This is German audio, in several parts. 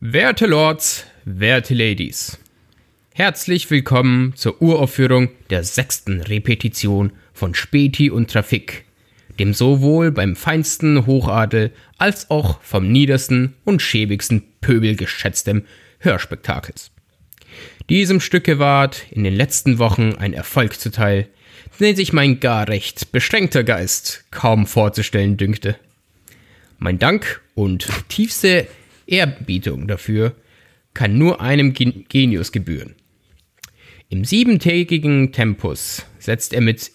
Werte Lords, werte Ladies, herzlich willkommen zur Uraufführung der sechsten Repetition von Späti und Trafik, dem sowohl beim feinsten Hochadel als auch vom niedersten und schäbigsten Pöbel geschätztem Hörspektakels. Diesem Stücke ward in den letzten Wochen ein Erfolg zuteil, den sich mein gar recht beschränkter Geist kaum vorzustellen dünkte. Mein Dank und tiefste Ehrbietung dafür kann nur einem Genius gebühren. Im siebentägigen Tempus setzt er mit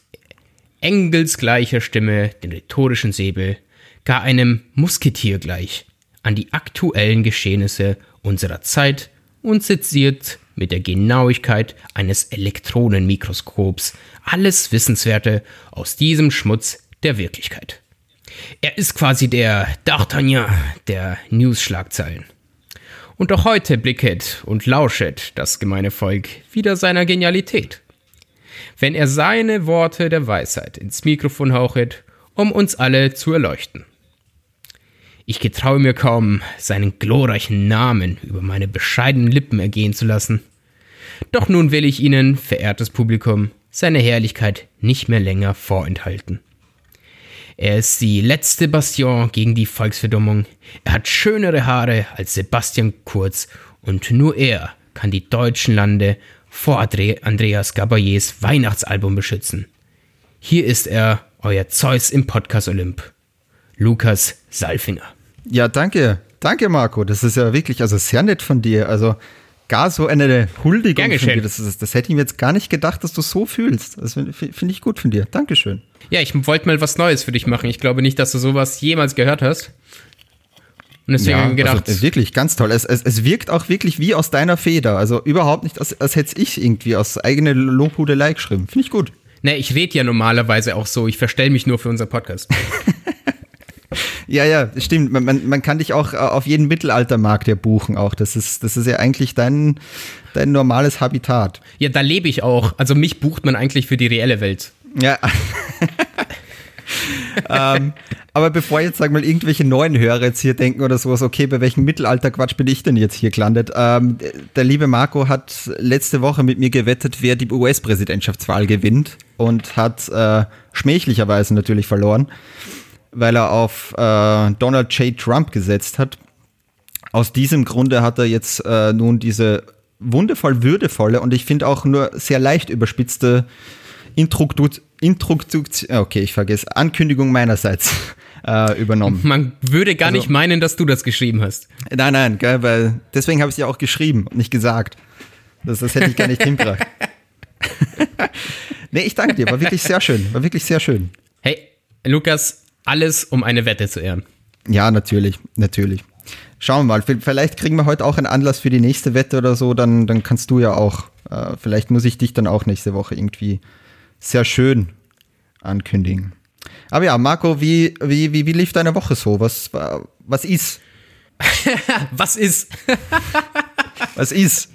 engelsgleicher Stimme den rhetorischen Säbel, gar einem Musketier gleich, an die aktuellen Geschehnisse unserer Zeit und seziert mit der Genauigkeit eines Elektronenmikroskops alles Wissenswerte aus diesem Schmutz der Wirklichkeit. Er ist quasi der D'Artagnan der News-Schlagzeilen. Und auch heute blicket und lauschet das gemeine Volk wieder seiner Genialität. Wenn er seine Worte der Weisheit ins Mikrofon hauchet, um uns alle zu erleuchten. Ich getraue mir kaum, seinen glorreichen Namen über meine bescheidenen Lippen ergehen zu lassen. Doch nun will ich Ihnen, verehrtes Publikum, seine Herrlichkeit nicht mehr länger vorenthalten. Er ist die letzte Bastion gegen die Volksverdummung. Er hat schönere Haare als Sebastian Kurz und nur er kann die deutschen Lande vor Andreas Gabaliers Weihnachtsalbum beschützen. Hier ist er, euer Zeus im Podcast Olymp. Lukas Salfinger. Ja, danke. Danke, Marco. Das ist ja wirklich, also sehr nett von dir. Also gar so eine Huldigung von dir. Das, das, das, hätte ich mir jetzt gar nicht gedacht, dass du so fühlst. Das finde find ich gut von dir. Dankeschön. Ja, ich wollte mal was Neues für dich machen. Ich glaube nicht, dass du sowas jemals gehört hast. Und deswegen ja, gedacht. Also, wirklich, ganz toll. Es, es, es wirkt auch wirklich wie aus deiner Feder. Also überhaupt nicht, als, als hätte ich irgendwie aus eigener Lobhudelei geschrieben. Finde ich gut. Ne, ich rede ja normalerweise auch so. Ich verstell mich nur für unseren Podcast. Ja, ja, stimmt. Man, man, man kann dich auch äh, auf jeden Mittelaltermarkt ja buchen auch. Das ist, das ist ja eigentlich dein, dein normales Habitat. Ja, da lebe ich auch. Also mich bucht man eigentlich für die reelle Welt. Ja. ähm, aber bevor jetzt, sag mal, irgendwelche neuen Hörer jetzt hier denken oder sowas, okay, bei welchem Mittelalterquatsch bin ich denn jetzt hier gelandet? Ähm, der liebe Marco hat letzte Woche mit mir gewettet, wer die US-Präsidentschaftswahl gewinnt und hat äh, schmählicherweise natürlich verloren weil er auf äh, Donald J. Trump gesetzt hat. Aus diesem Grunde hat er jetzt äh, nun diese wundervoll würdevolle und ich finde auch nur sehr leicht überspitzte Instruktion, okay, ich vergesse, Ankündigung meinerseits äh, übernommen. Man würde gar also, nicht meinen, dass du das geschrieben hast. Nein, nein, gell, weil deswegen habe ich es ja auch geschrieben und nicht gesagt. Das, das hätte ich gar nicht hingebracht. nee, ich danke dir, war wirklich sehr schön, war wirklich sehr schön. Hey, Lukas, alles, um eine Wette zu ehren. Ja, natürlich, natürlich. Schauen wir mal, vielleicht kriegen wir heute auch einen Anlass für die nächste Wette oder so, dann, dann kannst du ja auch, äh, vielleicht muss ich dich dann auch nächste Woche irgendwie sehr schön ankündigen. Aber ja, Marco, wie, wie, wie, wie lief deine Woche so? Was, was ist? was ist? was ist?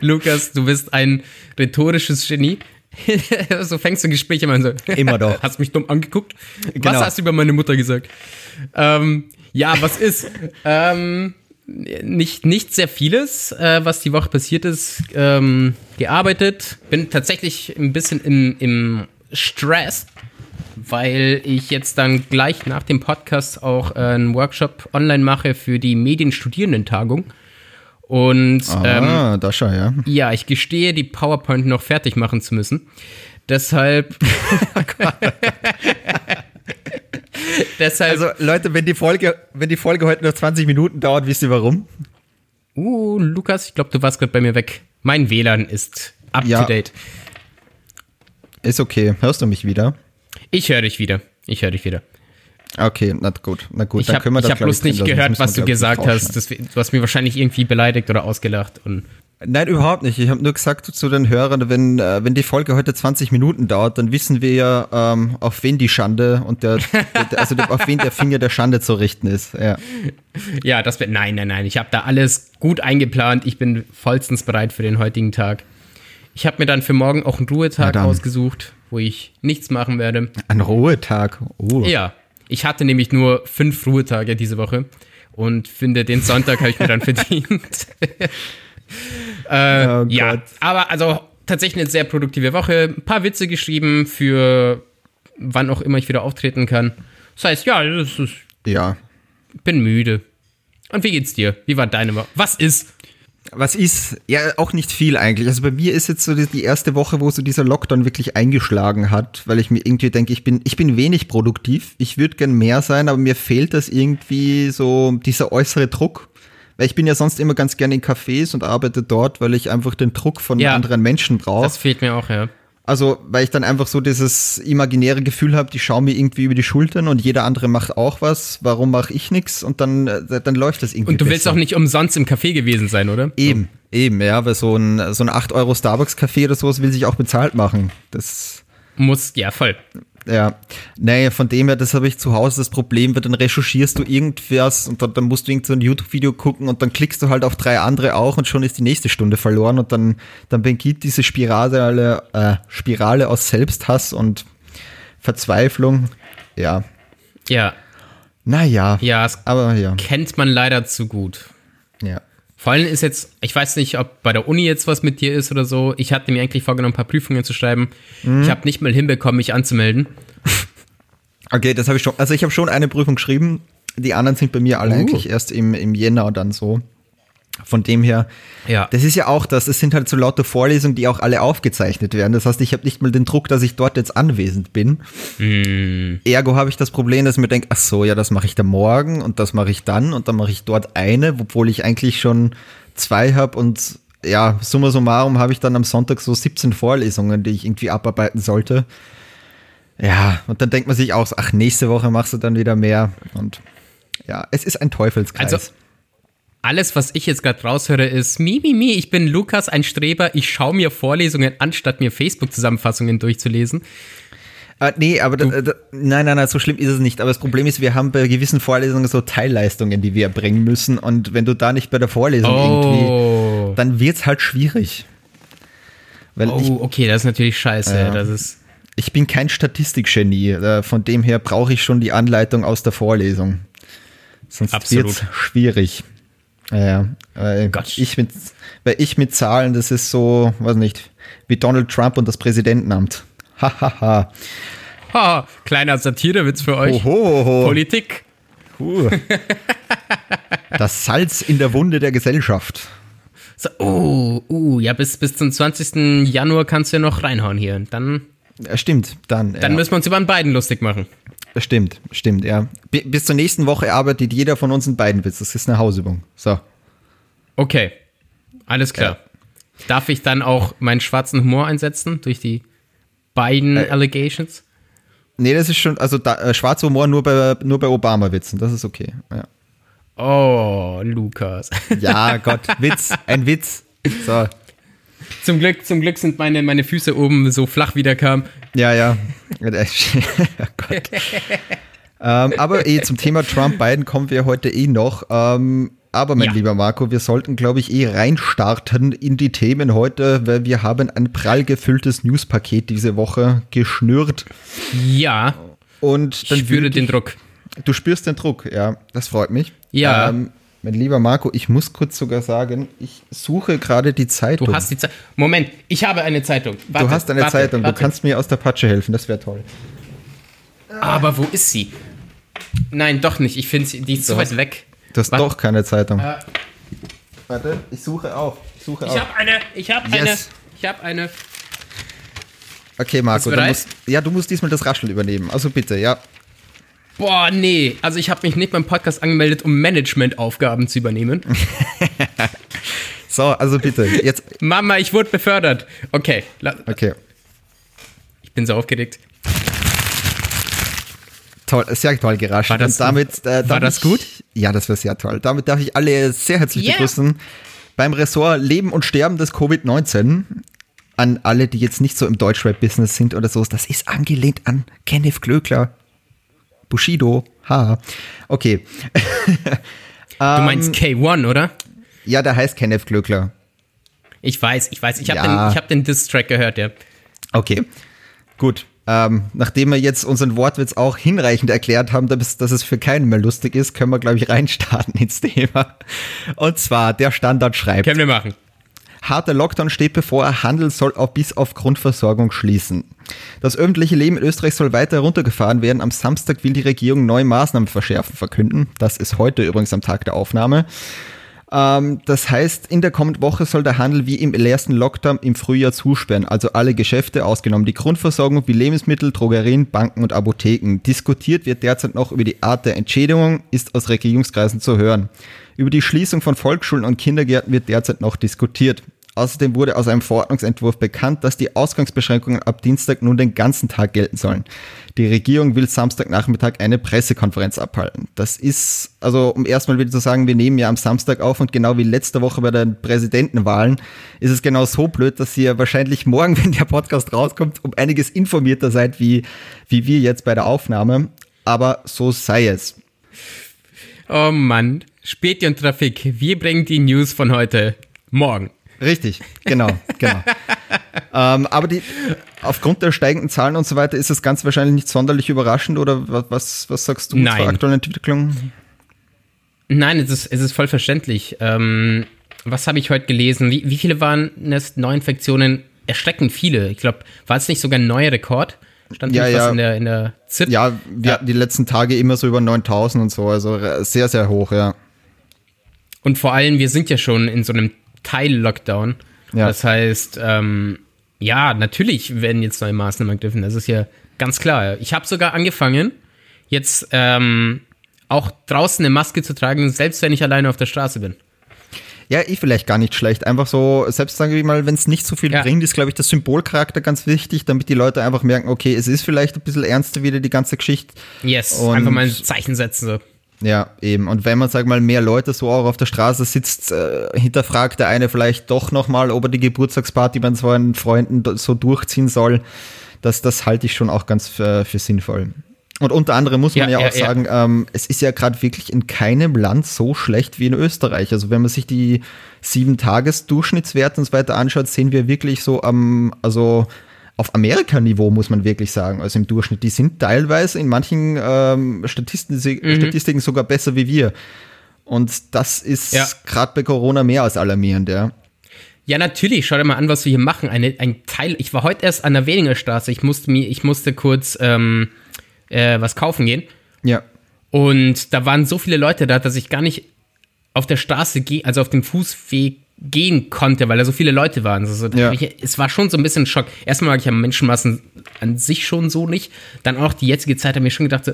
Lukas, du bist ein rhetorisches Genie. so fängst du Gespräche immer an so. Immer doch. Hast mich dumm angeguckt? Genau. Was hast du über meine Mutter gesagt? Ähm, ja, was ist? ähm, nicht, nicht sehr vieles, äh, was die Woche passiert ist. Ähm, gearbeitet. Bin tatsächlich ein bisschen im, im Stress, weil ich jetzt dann gleich nach dem Podcast auch äh, einen Workshop online mache für die Medienstudierendentagung. Und ah, ähm, das schon, ja. Ja, ich gestehe, die PowerPoint noch fertig machen zu müssen. Deshalb. Deshalb. Also, Leute, wenn die Folge, wenn die Folge heute nur 20 Minuten dauert, wisst ihr warum? Uh, Lukas, ich glaube, du warst gerade bei mir weg. Mein WLAN ist up ja. to date. Ist okay. Hörst du mich wieder? Ich höre dich wieder. Ich höre dich wieder. Okay, na gut, na gut. Ich habe hab bloß nicht gehört, was du gesagt hast. Das, du hast mir wahrscheinlich irgendwie beleidigt oder ausgelacht. Und Nein, überhaupt nicht. Ich habe nur gesagt zu den Hörern, wenn, äh, wenn die Folge heute 20 Minuten dauert, dann wissen wir ja, ähm, auf wen die Schande und der, der also auf wen der Finger der Schande zu richten ist. Ja, ja das wird. Nein, nein, nein. Ich habe da alles gut eingeplant. Ich bin vollstens bereit für den heutigen Tag. Ich habe mir dann für morgen auch einen Ruhetag ausgesucht, wo ich nichts machen werde. Ein Ruhetag? Oh. Ja, ich hatte nämlich nur fünf Ruhetage diese Woche. und finde, den Sonntag habe ich mir dann verdient. äh, Oh ja, aber also tatsächlich eine sehr produktive Woche. Ein paar Witze geschrieben für wann auch immer ich wieder auftreten kann. Das heißt, ja, das ist, Ja. bin müde. Und wie geht's dir? Wie war deine Woche? Was ist? Was ist? Ja, auch nicht viel eigentlich. Also bei mir ist jetzt so die, erste Woche, wo so dieser Lockdown wirklich eingeschlagen hat, weil ich mir irgendwie denke, ich bin, ich bin wenig produktiv. Ich würde gern mehr sein, aber mir fehlt das irgendwie so, dieser äußere Druck. Weil ich bin ja sonst immer ganz gerne in Cafés und arbeite dort, weil ich einfach den Druck von Ja. anderen Menschen brauche. Das fehlt mir auch, ja. Also, weil ich dann einfach so dieses imaginäre Gefühl habe, die schauen mir irgendwie über die Schultern und jeder andere macht auch was. Warum mache ich nichts? Und dann, äh, dann läuft das irgendwie. Und du willst besser. auch nicht umsonst im Café gewesen sein, oder? Eben, eben, ja, weil so ein, so ein 8 Euro Starbucks-Café oder sowas will sich auch bezahlt machen. Das, Muss, ja, voll. Ja. Nee, von dem her, das habe ich zu Hause das Problem, weil dann recherchierst du irgendwas und dann, dann musst du irgend so ein YouTube-Video gucken und dann klickst du halt auf drei andere auch und schon ist die nächste Stunde verloren und dann, dann beginnt diese Spirale, äh, Spirale aus Selbsthass und Verzweiflung. Ja. Ja, Naja. ja, Aber ja. kennt man leider zu gut. Ja. Vor allem ist jetzt, ich weiß nicht, ob bei der Uni jetzt was mit dir ist oder so. Ich hatte mir eigentlich vorgenommen, ein paar Prüfungen zu schreiben. Mhm. Ich habe nicht mal hinbekommen, mich anzumelden. Okay, das habe ich schon. Also ich habe schon eine Prüfung geschrieben. Die anderen sind bei mir alle Uh. eigentlich erst im, im Jänner dann so. Von dem her, Ja. das ist ja auch das, es sind halt so lauter Vorlesungen, die auch alle aufgezeichnet werden. Das heißt, ich habe nicht mal den Druck, dass ich dort jetzt anwesend bin. Hm. Ergo habe ich das Problem, dass ich mir denke, ach so, ja, das mache ich da morgen und das mache ich dann und dann mache ich dort eine, obwohl ich eigentlich schon zwei habe und ja, summa summarum habe ich dann am Sonntag so 17 Vorlesungen, die ich irgendwie abarbeiten sollte. Ja, und dann denkt man sich auch, ach, nächste Woche machst du dann wieder mehr und ja, es ist ein Teufelskreis. Also- Alles, was ich jetzt gerade raushöre, ist Mi, mi, mi, ich bin Lukas, ein Streber, ich schaue mir Vorlesungen an, statt mir Facebook-Zusammenfassungen durchzulesen. Äh, nee, aber da, da, nein, nein, nein, so schlimm ist es nicht. Aber das Problem ist, wir haben bei gewissen Vorlesungen so Teilleistungen, die wir erbringen müssen. Und wenn du da nicht bei der Vorlesung irgendwie, Oh, dann wird's halt schwierig. Weil ich, oh okay, das ist natürlich scheiße. Ja. Das ist, ich bin kein Statistikgenie. Äh, von dem her brauche ich schon die Anleitung aus der Vorlesung. Sonst Absolut. wird's schwierig. Ja, weil Gott. ich mit, weil ich mit Zahlen, das ist so, weiß nicht, wie Donald Trump und das Präsidentenamt. Hahaha. ha, kleiner Satirewitz für euch. Oho. Politik. Puh. Das Salz in der Wunde der Gesellschaft. So, oh, uh, ja, bis, bis zum 20. Januar kannst du ja noch reinhauen hier. Dann, Ja, stimmt, dann. dann ja. müssen wir uns über einen beiden lustig machen. Stimmt, stimmt, ja. Bi- Bis zur nächsten Woche arbeitet jeder von uns in beiden Witz. Das ist eine Hausübung. So. Okay, alles klar. Darf ich dann auch meinen schwarzen Humor einsetzen durch die beiden Äh. Allegations? Nee, das ist schon, also da, äh, schwarzer Humor nur bei, nur bei Obama-Witzen. Das ist okay. Ja, Oh, Lukas. ja Gott, Witz, ein Witz. So. Zum Glück, zum Glück sind meine, meine Füße oben so flach wieder kamen. Ja, ja. oh Gott. ähm, aber eh zum Thema Trump Biden kommen wir heute eh noch. Ähm, aber mein Ja. lieber Marco, wir sollten, glaube ich, eh reinstarten in die Themen heute, weil wir haben ein prall gefülltes Newspaket diese Woche geschnürt. Ja, Und dann ich spüre den Druck. Du spürst den Druck, ja, das freut mich. Ja. Ähm, mein lieber Marco, ich muss kurz sogar sagen, ich suche gerade die Zeitung. Du hast die Zeit. Moment, ich habe eine Zeitung. Warte, du hast eine warte, Zeitung, warte. du kannst mir aus der Patsche helfen, das wäre toll. Aber wo ist sie? Nein, doch nicht. Ich finde sie, die ist zu weit weg. Du hast Warte. doch keine Zeitung. Äh, Warte, ich suche auch. Ich suche ich habe eine. Ich habe Yes. eine. Ich habe eine. Okay, Marco, musst, ja, du musst diesmal das Rascheln übernehmen. Also bitte, ja. Boah, nee. Also ich habe mich nicht beim Podcast angemeldet, um Managementaufgaben zu übernehmen. So, also bitte, jetzt. Mama, ich wurde befördert. Okay, Okay, ich bin so aufgeregt. toll, sehr toll geraschelt. War das- damit, äh, war das ich, gut? Ja, das war sehr toll. Damit darf ich alle sehr herzlich Yeah. begrüßen beim Ressort Leben und Sterben des Covid-19. An alle, die jetzt nicht so im Deutschrap-Business sind oder so, das ist angelehnt an Kenneth Glöckler, Bushido, ha. Okay. Du Ähm, meinst K1, oder? Ja, der heißt Kenneth Glöckler. Ich weiß, ich weiß. Ich habe Ja. den, ich hab den Diss-Track gehört, ja. Okay, gut. Ähm, nachdem wir jetzt unseren Wortwitz auch hinreichend erklärt haben, dass, dass es für keinen mehr lustig ist, können wir, glaube ich, reinstarten ins Thema. Und zwar, der Standard schreibt. Können wir machen. Harter Lockdown steht bevor, Handel soll auch bis auf Grundversorgung schließen. Das öffentliche Leben in Österreich soll weiter heruntergefahren werden. Am Samstag will die Regierung neue Maßnahmen verschärfen verkünden. Das ist heute übrigens am Tag der Aufnahme. Ähm, das heißt, in der kommenden Woche soll der Handel wie im ersten Lockdown im Frühjahr zusperren, also alle Geschäfte ausgenommen die Grundversorgung wie Lebensmittel, Drogerien, Banken und Apotheken. Diskutiert wird derzeit noch über die Art der Entschädigung, ist aus Regierungskreisen zu hören. Über die Schließung von Volksschulen und Kindergärten wird derzeit noch diskutiert. Außerdem wurde aus einem Verordnungsentwurf bekannt, dass die Ausgangsbeschränkungen ab Dienstag nun den ganzen Tag gelten sollen. Die Regierung will Samstagnachmittag eine Pressekonferenz abhalten. Das ist, also um erstmal wieder zu sagen, wir nehmen ja am Samstag auf und genau wie letzte Woche bei den Präsidentenwahlen ist es genau so blöd, dass ihr wahrscheinlich morgen, wenn der Podcast rauskommt, um einiges informierter seid, wie, wie wir jetzt bei der Aufnahme. Aber so sei es. Oh Mann, Späti und Trafik, wir bringen die News von heute morgen. Richtig, genau, genau. ähm, aber die, aufgrund der steigenden Zahlen und so weiter ist es ganz wahrscheinlich nicht sonderlich überraschend oder was, was sagst du Nein. zur aktuellen Entwicklung? Nein, es ist, es ist voll verständlich. Ähm, was habe ich heute gelesen? Wie, wie viele waren es? Neuinfektionen? Erschreckend viele. Ich glaube, war es nicht sogar ein neuer Rekord? Stand ja, ja. in der, in der ZIP? Ja, wir ja. hatten die letzten Tage immer so über 9000 und so, also sehr, sehr hoch, ja. Und vor allem, wir sind ja schon in so einem Teil-Lockdown. Ja. Das heißt, ähm, ja, natürlich werden jetzt neue Maßnahmen ergriffen. Das ist ja ganz klar. Ich habe sogar angefangen, jetzt ähm, auch draußen eine Maske zu tragen, selbst wenn ich alleine auf der Straße bin. Ja, ich vielleicht gar nicht schlecht. Einfach so, selbst sagen wir mal, wenn es nicht so viel ja. bringt, ist, glaube ich, der Symbolcharakter ganz wichtig, damit die Leute einfach merken, okay, es ist vielleicht ein bisschen ernster wieder die ganze Geschichte. Yes, Und einfach mal ein Zeichen setzen. So. Ja, eben. Und wenn man, sag mal, mehr Leute so auch auf der Straße sitzt, äh, hinterfragt der eine vielleicht doch nochmal, ob er die Geburtstagsparty bei seinen Freunden so durchziehen soll. Das, das halte ich schon auch ganz für, für sinnvoll. Und unter anderem muss man ja, ja auch ja, sagen, ja. Ähm, es ist ja gerade wirklich in keinem Land so schlecht wie in Österreich. Also wenn man sich die sieben Tages Durchschnittswerte und so weiter anschaut, sehen wir wirklich so am, also auf Amerika-Niveau, muss man wirklich sagen, also im Durchschnitt. Die sind teilweise in manchen ähm, Statistiken, mhm. Statistiken sogar besser wie wir. Und das ist ja. gerade bei Corona mehr als alarmierend, ja. Ja, natürlich. Schau dir mal an, was wir hier machen. Eine, ein Teil. Ich war heute erst an der Weniger Straße. Ich musste mir, ich musste kurz ähm, äh, was kaufen gehen. Ja. Und da waren so viele Leute da, dass ich gar nicht auf der Straße gehe, also auf dem Fußweg gehen konnte, weil da so viele Leute waren. Also, ja. ich, es war schon so ein bisschen Schock. Erstmal mag ich ja Menschenmassen an sich schon so nicht. Dann auch die jetzige Zeit habe ich mir schon gedacht, so,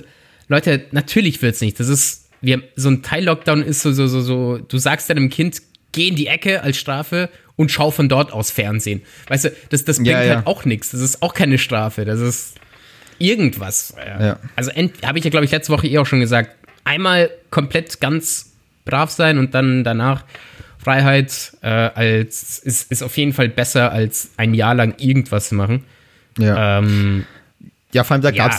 Leute, natürlich wird es nicht. Das ist, wir, so ein Teil-Lockdown ist so, so, so, so, du sagst deinem Kind, geh in die Ecke als Strafe und schau von dort aus Fernsehen. Weißt du, das, das bringt ja, ja. halt auch nichts. Das ist auch keine Strafe. Das ist irgendwas. Ja. Also habe ich ja, glaube ich, letzte Woche eh auch schon gesagt, einmal komplett ganz brav sein und dann danach Freiheit äh, als ist, ist auf jeden Fall besser, als ein Jahr lang irgendwas zu machen. Ja. Ähm, ja, vor allem da ja.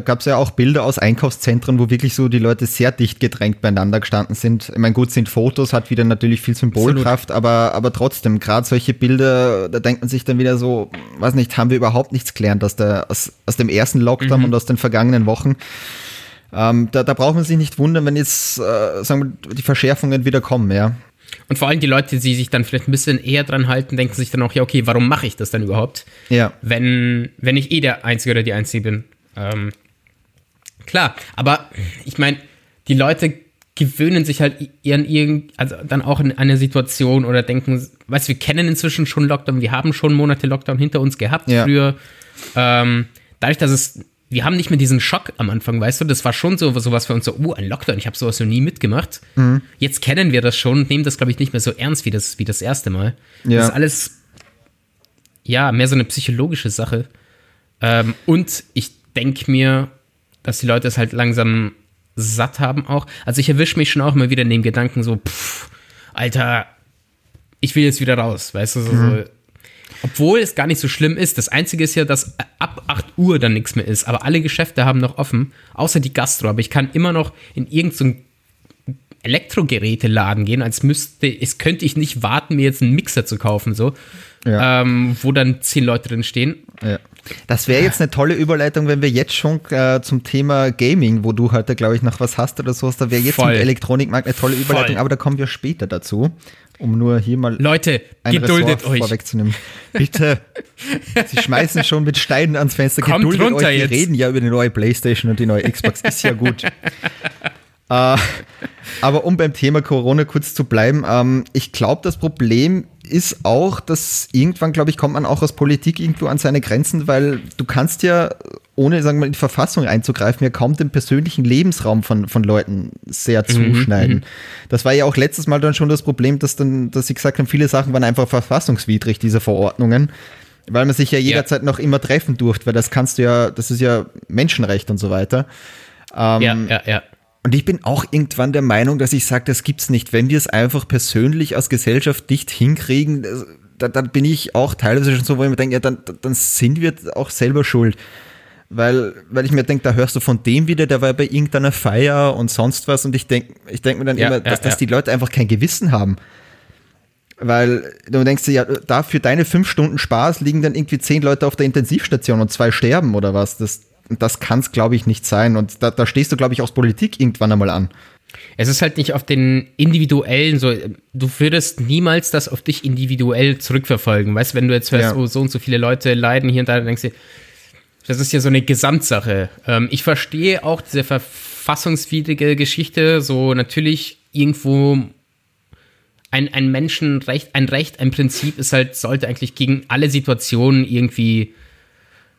gab es ja auch Bilder aus Einkaufszentren, wo wirklich so die Leute sehr dicht gedrängt beieinander gestanden sind. Ich meine, gut, sind Fotos, hat wieder natürlich viel Symbolkraft, aber, aber trotzdem, gerade solche Bilder, da denkt man sich dann wieder so, weiß nicht, haben wir überhaupt nichts gelernt aus, der, aus, aus dem ersten Lockdown mhm. und aus den vergangenen Wochen. Ähm, da, da braucht man sich nicht wundern, wenn jetzt, äh, sagen wir, die Verschärfungen wieder kommen, ja. Und vor allem die Leute, die sich dann vielleicht ein bisschen eher dran halten, denken sich dann auch, ja, okay, warum mache ich das dann überhaupt? Ja. Wenn, wenn ich eh der Einzige oder die Einzige bin. Ähm, klar, aber ich meine, die Leute gewöhnen sich halt ihren, ihren, also dann auch in eine Situation oder denken, weißt du, wir kennen inzwischen schon Lockdown, wir haben schon Monate Lockdown hinter uns gehabt ja. früher. Ähm, dadurch, dass es wir haben nicht mehr diesen Schock am Anfang, weißt du? Das war schon so sowas für uns so, oh, ein Lockdown, ich habe sowas noch nie mitgemacht. Mhm. Jetzt kennen wir das schon und nehmen das, glaube ich, nicht mehr so ernst wie das, wie das erste Mal. Ja. Das ist alles, ja, mehr so eine psychologische Sache. Ähm, und ich denke mir, dass die Leute es halt langsam satt haben auch. Also ich erwische mich schon auch immer wieder in dem Gedanken so, pff, Alter, ich will jetzt wieder raus, weißt du, so, mhm. so obwohl es gar nicht so schlimm ist. Das Einzige ist ja, dass ab 8 Uhr dann nichts mehr ist. Aber alle Geschäfte haben noch offen, außer die Gastro. Aber ich kann immer noch in irgendeinen so Elektrogeräteladen gehen, als müsste, es könnte ich nicht warten, mir jetzt einen Mixer zu kaufen, so. Ja. Ähm, wo dann zehn Leute drin stehen. Ja. Das wäre jetzt eine tolle Überleitung, wenn wir jetzt schon äh, zum Thema Gaming, wo du heute, glaube ich, noch was hast oder sowas, da wäre jetzt Voll. im Elektronikmarkt eine tolle Überleitung, Voll. aber da kommen wir später dazu, um nur hier mal Leute, ein geduldet Ressort euch. vorwegzunehmen. Bitte. Sie schmeißen schon mit Steinen ans Fenster. Kommt Geduldet runter euch. Wir jetzt. reden ja über die neue Playstation und die neue Xbox. Ist ja gut. äh, aber um beim Thema Corona kurz zu bleiben, ähm, ich glaube, das Problem ist auch, dass irgendwann, glaube ich, kommt man auch aus Politik irgendwo an seine Grenzen, weil du kannst ja, ohne sagen wir mal, in die Verfassung einzugreifen, ja kaum den persönlichen Lebensraum von, von Leuten sehr zuschneiden. Das war ja auch letztes Mal dann schon das Problem, dass dann, dass sie gesagt haben, viele Sachen waren einfach verfassungswidrig, diese Verordnungen. Weil man sich ja jederzeit noch immer treffen durfte, weil das kannst du ja, das ist ja Menschenrecht und so weiter. Ähm, Ja, ja, ja. Und ich bin auch irgendwann der Meinung, dass ich sage, das gibt's nicht. Wenn wir es einfach persönlich als Gesellschaft nicht hinkriegen, das- dann, dann bin ich auch teilweise schon so, wo ich mir denke, ja, dann, dann sind wir auch selber schuld. Weil, weil ich mir denke, da hörst du von dem wieder, der war bei irgendeiner Feier und sonst was. Und ich denke ich denk mir dann Ja, immer, ja, dass, dass ja. die Leute einfach kein Gewissen haben. Weil du denkst dir, ja, da für deine fünf Stunden Spaß liegen dann irgendwie zehn Leute auf der Intensivstation und zwei sterben oder was. Das, das kann es, glaube ich, nicht sein. Und da, da stehst du, glaube ich, aus Politik irgendwann einmal an. Es ist halt nicht auf den individuellen, so, du würdest niemals das auf dich individuell zurückverfolgen. Weißt du, wenn du jetzt hörst, Ja. oh, so und so viele Leute leiden hier und da, dann denkst du, das ist ja so eine Gesamtsache. Ähm, ich verstehe auch diese verfassungswidrige Geschichte, so natürlich irgendwo ein, ein Menschenrecht, ein Recht, ein Prinzip ist halt, sollte eigentlich gegen alle Situationen irgendwie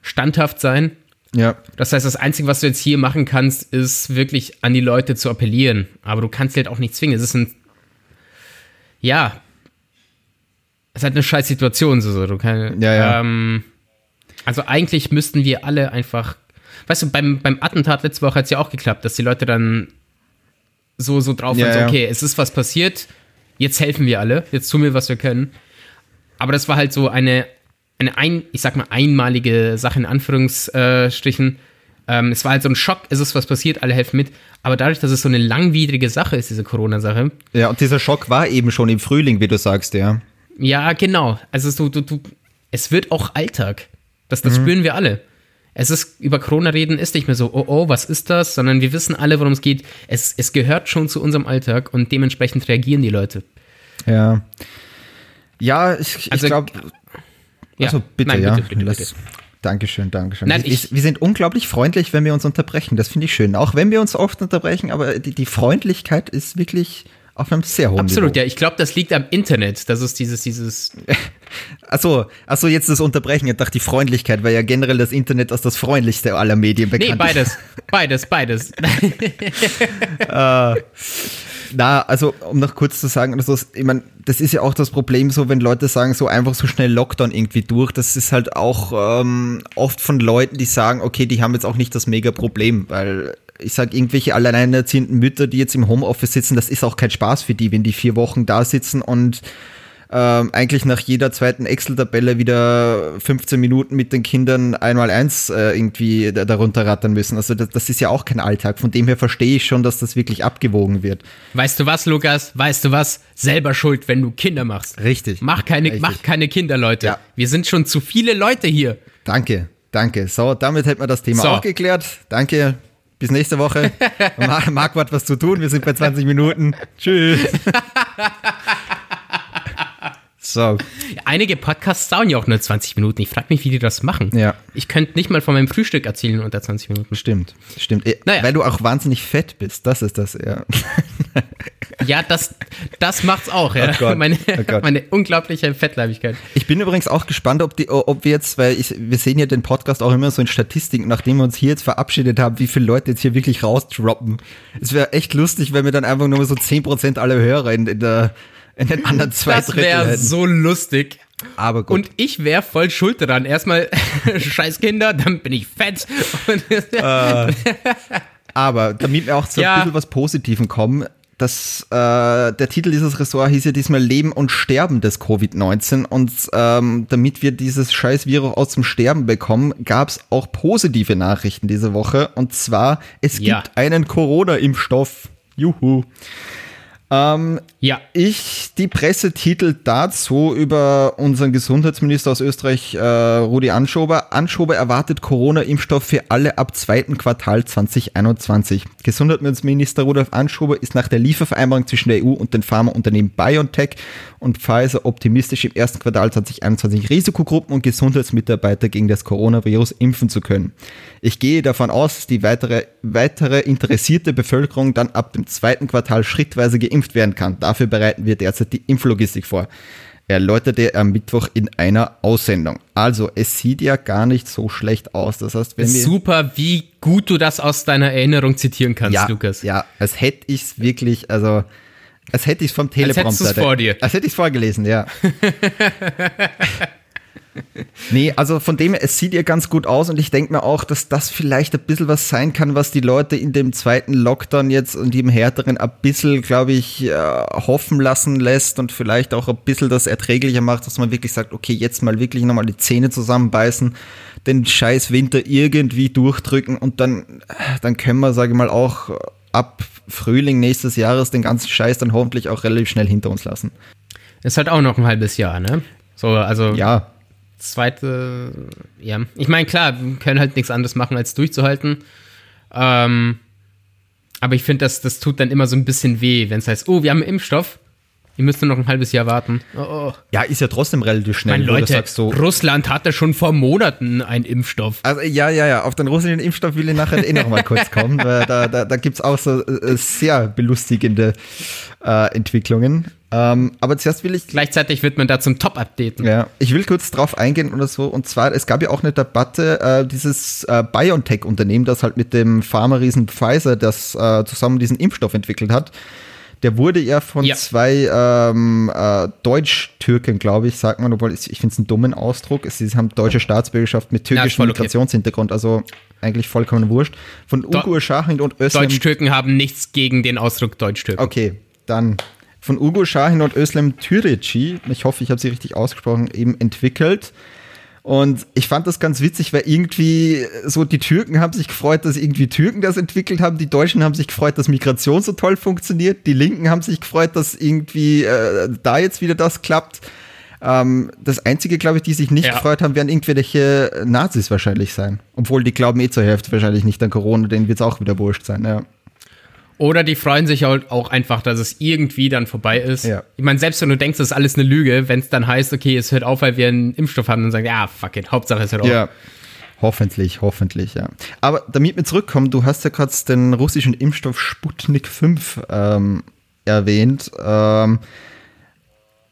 standhaft sein. Ja. Das heißt, das Einzige, was du jetzt hier machen kannst, ist wirklich an die Leute zu appellieren. Aber du kannst halt auch nicht zwingen. Es ist ein. Ja. Es ist halt eine scheiß Situation. So, so. Du kann, Ja, ja. Ähm, also eigentlich müssten wir alle einfach. Weißt du, beim, beim Attentat letzte Woche hat es ja auch geklappt, dass die Leute dann so, so drauf Ja, waren, so, okay, es ist was passiert, jetzt helfen wir alle, jetzt tun wir, was wir können. Aber das war halt so eine, eine ein, ich sag mal, einmalige Sache in Anführungsstrichen. Ähm, es war halt so ein Schock, es ist was passiert, alle helfen mit. Aber dadurch, dass es so eine langwidrige Sache ist, diese Corona-Sache, Ja, und dieser Schock war eben schon im Frühling, wie du sagst, ja. ja, genau. Also so, du, du, es wird auch Alltag. Das, das spüren wir alle. Es ist, über Corona reden ist nicht mehr so, oh oh, was ist das? Sondern wir wissen alle, worum es geht. Es, es gehört schon zu unserem Alltag und dementsprechend reagieren die Leute. Ja. Ja, ich, Also, ich glaube. Ja, Also bitte, nein, ja. bitte, bitte, bitte. Dankeschön, Dankeschön. Nein, wir, wir sind unglaublich freundlich, wenn wir uns unterbrechen. Das finde ich schön. Auch wenn wir uns oft unterbrechen, aber die, die Freundlichkeit ist wirklich auf einem sehr hohen Absolut, Niveau. ja. Ich glaube, das liegt am Internet. Das ist dieses, dieses, Achso, achso, jetzt das Unterbrechen. Ich dachte, die Freundlichkeit, weil ja generell das Internet als das freundlichste aller Medien bekannt nee, beides, beides, beides. Na, also um noch kurz zu sagen, also, ich meine, das ist ja auch das Problem so, wenn Leute sagen, so einfach so schnell Lockdown irgendwie durch, das ist halt auch ähm, oft von Leuten, die sagen, okay, die haben jetzt auch nicht das mega Problem, weil ich sag irgendwelche alleinerziehenden Mütter, die jetzt im Homeoffice sitzen, das ist auch kein Spaß für die, wenn die vier Wochen da sitzen und ähm, eigentlich nach jeder zweiten Excel-Tabelle wieder 15 Minuten mit den Kindern einmal eins äh, irgendwie da- darunter rattern müssen. Also das, das ist ja auch kein Alltag. Von dem her verstehe ich schon, dass das wirklich abgewogen wird. Weißt du was, Lukas? Weißt du was? Selber schuld, wenn du Kinder machst. Richtig. Mach keine, Richtig. mach keine Kinder, Leute. Ja. Wir sind schon zu viele Leute hier. Danke, danke. So, damit hätten wir das Thema So. auch geklärt. Danke. Bis nächste Woche. Mar- Marc hat was zu tun. Wir sind bei 20 Minuten. Tschüss. So, Einige Podcasts dauern ja auch nur 20 Minuten. Ich frage mich, wie die das machen. Ja. Ich könnte nicht mal von meinem Frühstück erzählen unter 20 Minuten. stimmt, stimmt. Eh, Naja. Weil du auch wahnsinnig fett bist. Das ist das, ja. Ja, das, das macht's auch, ja. Oh Meine, oh meine unglaubliche Fettleibigkeit. Ich bin übrigens auch gespannt, ob, die, ob wir jetzt, weil ich, wir sehen ja den Podcast auch immer so in Statistiken, nachdem wir uns hier jetzt verabschiedet haben, wie viele Leute jetzt hier wirklich rausdroppen. Es wäre echt lustig, wenn wir dann einfach nur so 10% aller Hörer in, in, der, in den anderen zwei Das Drittel wäre hätten. so lustig. Aber gut. Und ich wäre voll schuld daran. Erstmal scheiß Kinder, dann bin ich fett. Und Aber damit wir auch zu Ja. ein bisschen was Positiven kommen, das, äh, der Titel dieses Ressorts hieß ja diesmal Leben und Sterben des Covid-19 und ähm, damit wir dieses scheiß Virus aus dem Sterben bekommen, gab es auch positive Nachrichten diese Woche und zwar, es Ja. gibt einen Corona-Impfstoff. Juhu. Ähm, ja, ich die Presse titelt dazu über unseren Gesundheitsminister aus Österreich, äh, Rudi Anschober. Anschober erwartet Corona-Impfstoff für alle ab zweiten Quartal 2021. Gesundheitsminister Rudolf Anschober ist nach der Liefervereinbarung zwischen der EU und den Pharmaunternehmen BioNTech und Pfizer optimistisch im ersten Quartal 2021 Risikogruppen und Gesundheitsmitarbeiter gegen das Coronavirus impfen zu können. Ich gehe davon aus, dass die weitere, weitere interessierte Bevölkerung dann ab dem zweiten Quartal schrittweise geimpft werden kann. Dafür bereiten wir derzeit die Impflogistik vor erläuterte er am Mittwoch in einer Aussendung. Also, es sieht ja gar nicht so schlecht aus. Das heißt, wenn wir Super, wie gut du das aus deiner Erinnerung zitieren kannst, ja, Lukas. Ja, als hätte ich es wirklich, also als hätte ich es vom Teleprompter. Als hättest vor dir. Als hätte ich es vorgelesen, ja. nee, also von dem her, es sieht ja ganz gut aus und ich denke mir auch, dass das vielleicht ein bisschen was sein kann, was die Leute in dem zweiten Lockdown jetzt und im härteren ein bisschen, glaube ich, äh, hoffen lassen lässt und vielleicht auch ein bisschen das erträglicher macht, dass man wirklich sagt, okay, jetzt mal wirklich nochmal die Zähne zusammenbeißen, den scheiß Winter irgendwie durchdrücken und dann, dann können wir, sage ich mal, auch ab Frühling nächstes Jahres den ganzen Scheiß dann hoffentlich auch relativ schnell hinter uns lassen. Ist halt auch noch ein halbes Jahr, ne? So, also. Ja, zweite, ja. Ich meine, klar, wir können halt nichts anderes machen, als durchzuhalten. Ähm, aber ich finde, das, das tut dann immer so ein bisschen weh, wenn es heißt, oh, wir haben einen Impfstoff. Ihr müsst nur noch ein halbes Jahr warten. Oh, oh. Ja, ist ja trotzdem relativ schnell. Meine Leute, sagst, so Russland hatte schon vor Monaten einen Impfstoff. Also ja, ja, ja. Auf den russischen Impfstoff will ich nachher eh noch mal kurz kommen. Weil da da, da gibt es auch so äh, sehr belustigende äh, Entwicklungen. Ähm, aber zuerst will ich. Gleichzeitig wird man da zum Top-Updaten. Ja, ich will kurz drauf eingehen oder so. Und zwar, es gab ja auch eine Debatte, äh, dieses äh, BioNTech-Unternehmen, das halt mit dem Pharma-Riesen Pfizer das äh, zusammen diesen Impfstoff entwickelt hat. Der wurde ja von ja. zwei ähm, äh, Deutsch-Türken, glaube ich, sagt man, obwohl ich, ich finde es einen dummen Ausdruck. Sie haben deutsche Staatsbürgerschaft mit türkischem Migrationshintergrund, also eigentlich vollkommen wurscht. Von Ugur Shahin und Özlem. Deutsch-Türken haben nichts gegen den Ausdruck Deutsch-Türken. Okay, dann von Ugo Shahin und Özlem Türeci, ich hoffe, ich habe sie richtig ausgesprochen, eben entwickelt. Und ich fand das ganz witzig, weil irgendwie so die Türken haben sich gefreut, dass irgendwie Türken das entwickelt haben, die Deutschen haben sich gefreut, dass Migration so toll funktioniert, die Linken haben sich gefreut, dass irgendwie äh, da jetzt wieder das klappt. Ähm, das Einzige, glaube ich, die sich nicht ja. gefreut haben, werden irgendwelche Nazis wahrscheinlich sein. Obwohl die glauben eh zur Hälfte wahrscheinlich nicht an Corona, denen wird es auch wieder wurscht sein. Ja. Oder die freuen sich halt auch einfach, dass es irgendwie dann vorbei ist. Ja. Ich meine, selbst wenn du denkst, das ist alles eine Lüge, wenn es dann heißt, okay, es hört auf, weil wir einen Impfstoff haben, dann sagen, ja, fuck it, Hauptsache es hört auf. Ja. Hoffentlich, hoffentlich, ja. Aber damit wir zurückkommen, du hast ja gerade den russischen Impfstoff Sputnik 5 ähm, erwähnt. Ähm,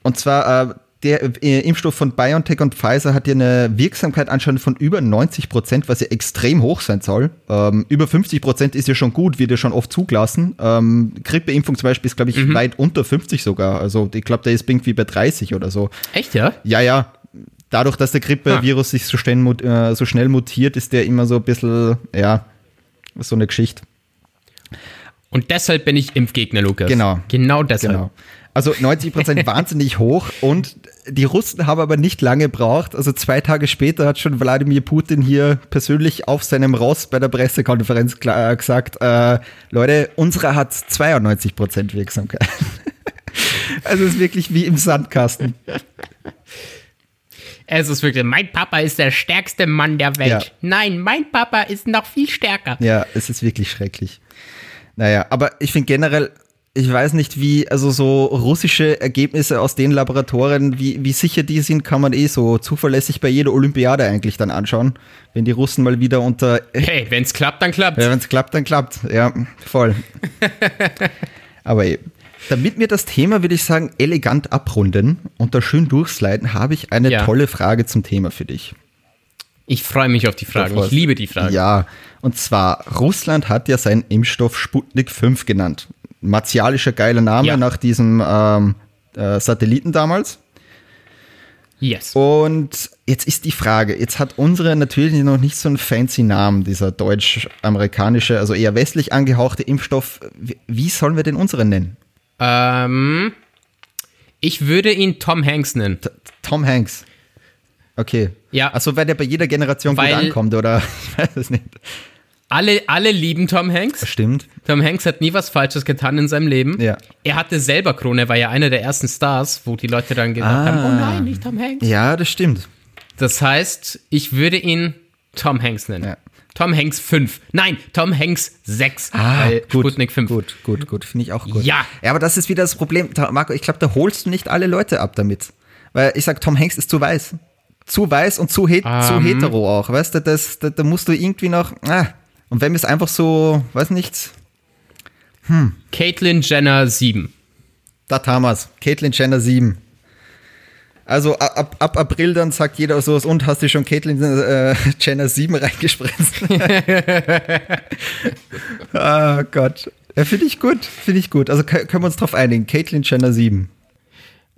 und zwar, äh, der äh, Impfstoff von BioNTech und Pfizer hat ja eine Wirksamkeit anscheinend von über 90 Prozent, was ja extrem hoch sein soll. Ähm, über 50 Prozent ist ja schon gut, wird ja schon oft zugelassen. Ähm, Grippeimpfung zum Beispiel ist, glaube ich, mhm. weit unter 50 sogar. Also ich glaube, der ist irgendwie bei 30 oder so. Echt, ja? Ja, ja. Dadurch, dass der Grippevirus sich so schnell, äh, so schnell mutiert, ist der immer so ein bisschen, ja, so eine Geschichte. Und deshalb bin ich Impfgegner, Lukas. Genau. Genau deshalb. Genau. Also 90 Prozent wahnsinnig hoch und die Russen haben aber nicht lange gebraucht. Also zwei Tage später hat schon Wladimir Putin hier persönlich auf seinem Ross bei der Pressekonferenz äh, gesagt, äh, Leute, unsere hat 92 Prozent Wirksamkeit. also es ist wirklich wie im Sandkasten. Es ist wirklich, mein Papa ist der stärkste Mann der Welt. Ja. Nein, mein Papa ist noch viel stärker. Ja, es ist wirklich schrecklich. Naja, aber ich finde generell, ich weiß nicht, wie, also so russische Ergebnisse aus den Laboratorien, wie, wie sicher die sind, kann man eh so zuverlässig bei jeder Olympiade eigentlich dann anschauen. Wenn die Russen mal wieder unter. Hey, wenn es klappt, dann klappt. Ja, wenn es klappt, dann klappt. Ja, voll. Aber eh. Damit wir das Thema, würde ich sagen, elegant abrunden und da schön durchsliden, habe ich eine ja. tolle Frage zum Thema für dich. Ich freue mich auf die Fragen. Ich liebe die Fragen. Ja, und zwar, Russland hat ja seinen Impfstoff Sputnik 5 genannt martialischer geiler Name ja. nach diesem ähm, äh, Satelliten damals. Yes. Und jetzt ist die Frage, jetzt hat unsere natürlich noch nicht so einen fancy Namen, dieser deutsch-amerikanische, also eher westlich angehauchte Impfstoff. Wie, wie sollen wir den unseren nennen? Ähm, ich würde ihn Tom Hanks nennen. T Tom Hanks. Okay. Ja. Also weil der bei jeder Generation weil, gut ankommt, oder? Ich weiß es nicht. Alle, alle lieben Tom Hanks. Stimmt. Tom Hanks hat nie was Falsches getan in seinem Leben. Ja. Er hatte selber Krone, er war ja einer der ersten Stars, wo die Leute dann gesagt Ah. haben, oh nein, nicht Tom Hanks. Ja, das stimmt. Das heißt, ich würde ihn Tom Hanks nennen. Ja. Tom Hanks 5. Nein, Tom Hanks 6. weil Sputnik 5. Ah, Gut, gut, gut. Finde ich auch gut. Ja. Ja, aber das ist wieder das Problem. Marco, ich glaube, da holst du nicht alle Leute ab damit. Weil ich sag, Tom Hanks ist zu weiß. Zu weiß und zu, het zu Ähm. hetero auch. Weißt du, das, da, da musst du irgendwie noch. Ah. Und wenn wir es einfach so, weiß nicht, Caitlyn Jenner 7. da haben wir's. Caitlyn Jenner 7. Also ab, ab, April dann sagt jeder sowas, und hast du schon Caitlyn äh, Jenner 7 reingespritzt? ah Gott. Ja, finde ich gut, finde ich gut. Also kö- können wir uns drauf einigen. Caitlyn Jenner 7.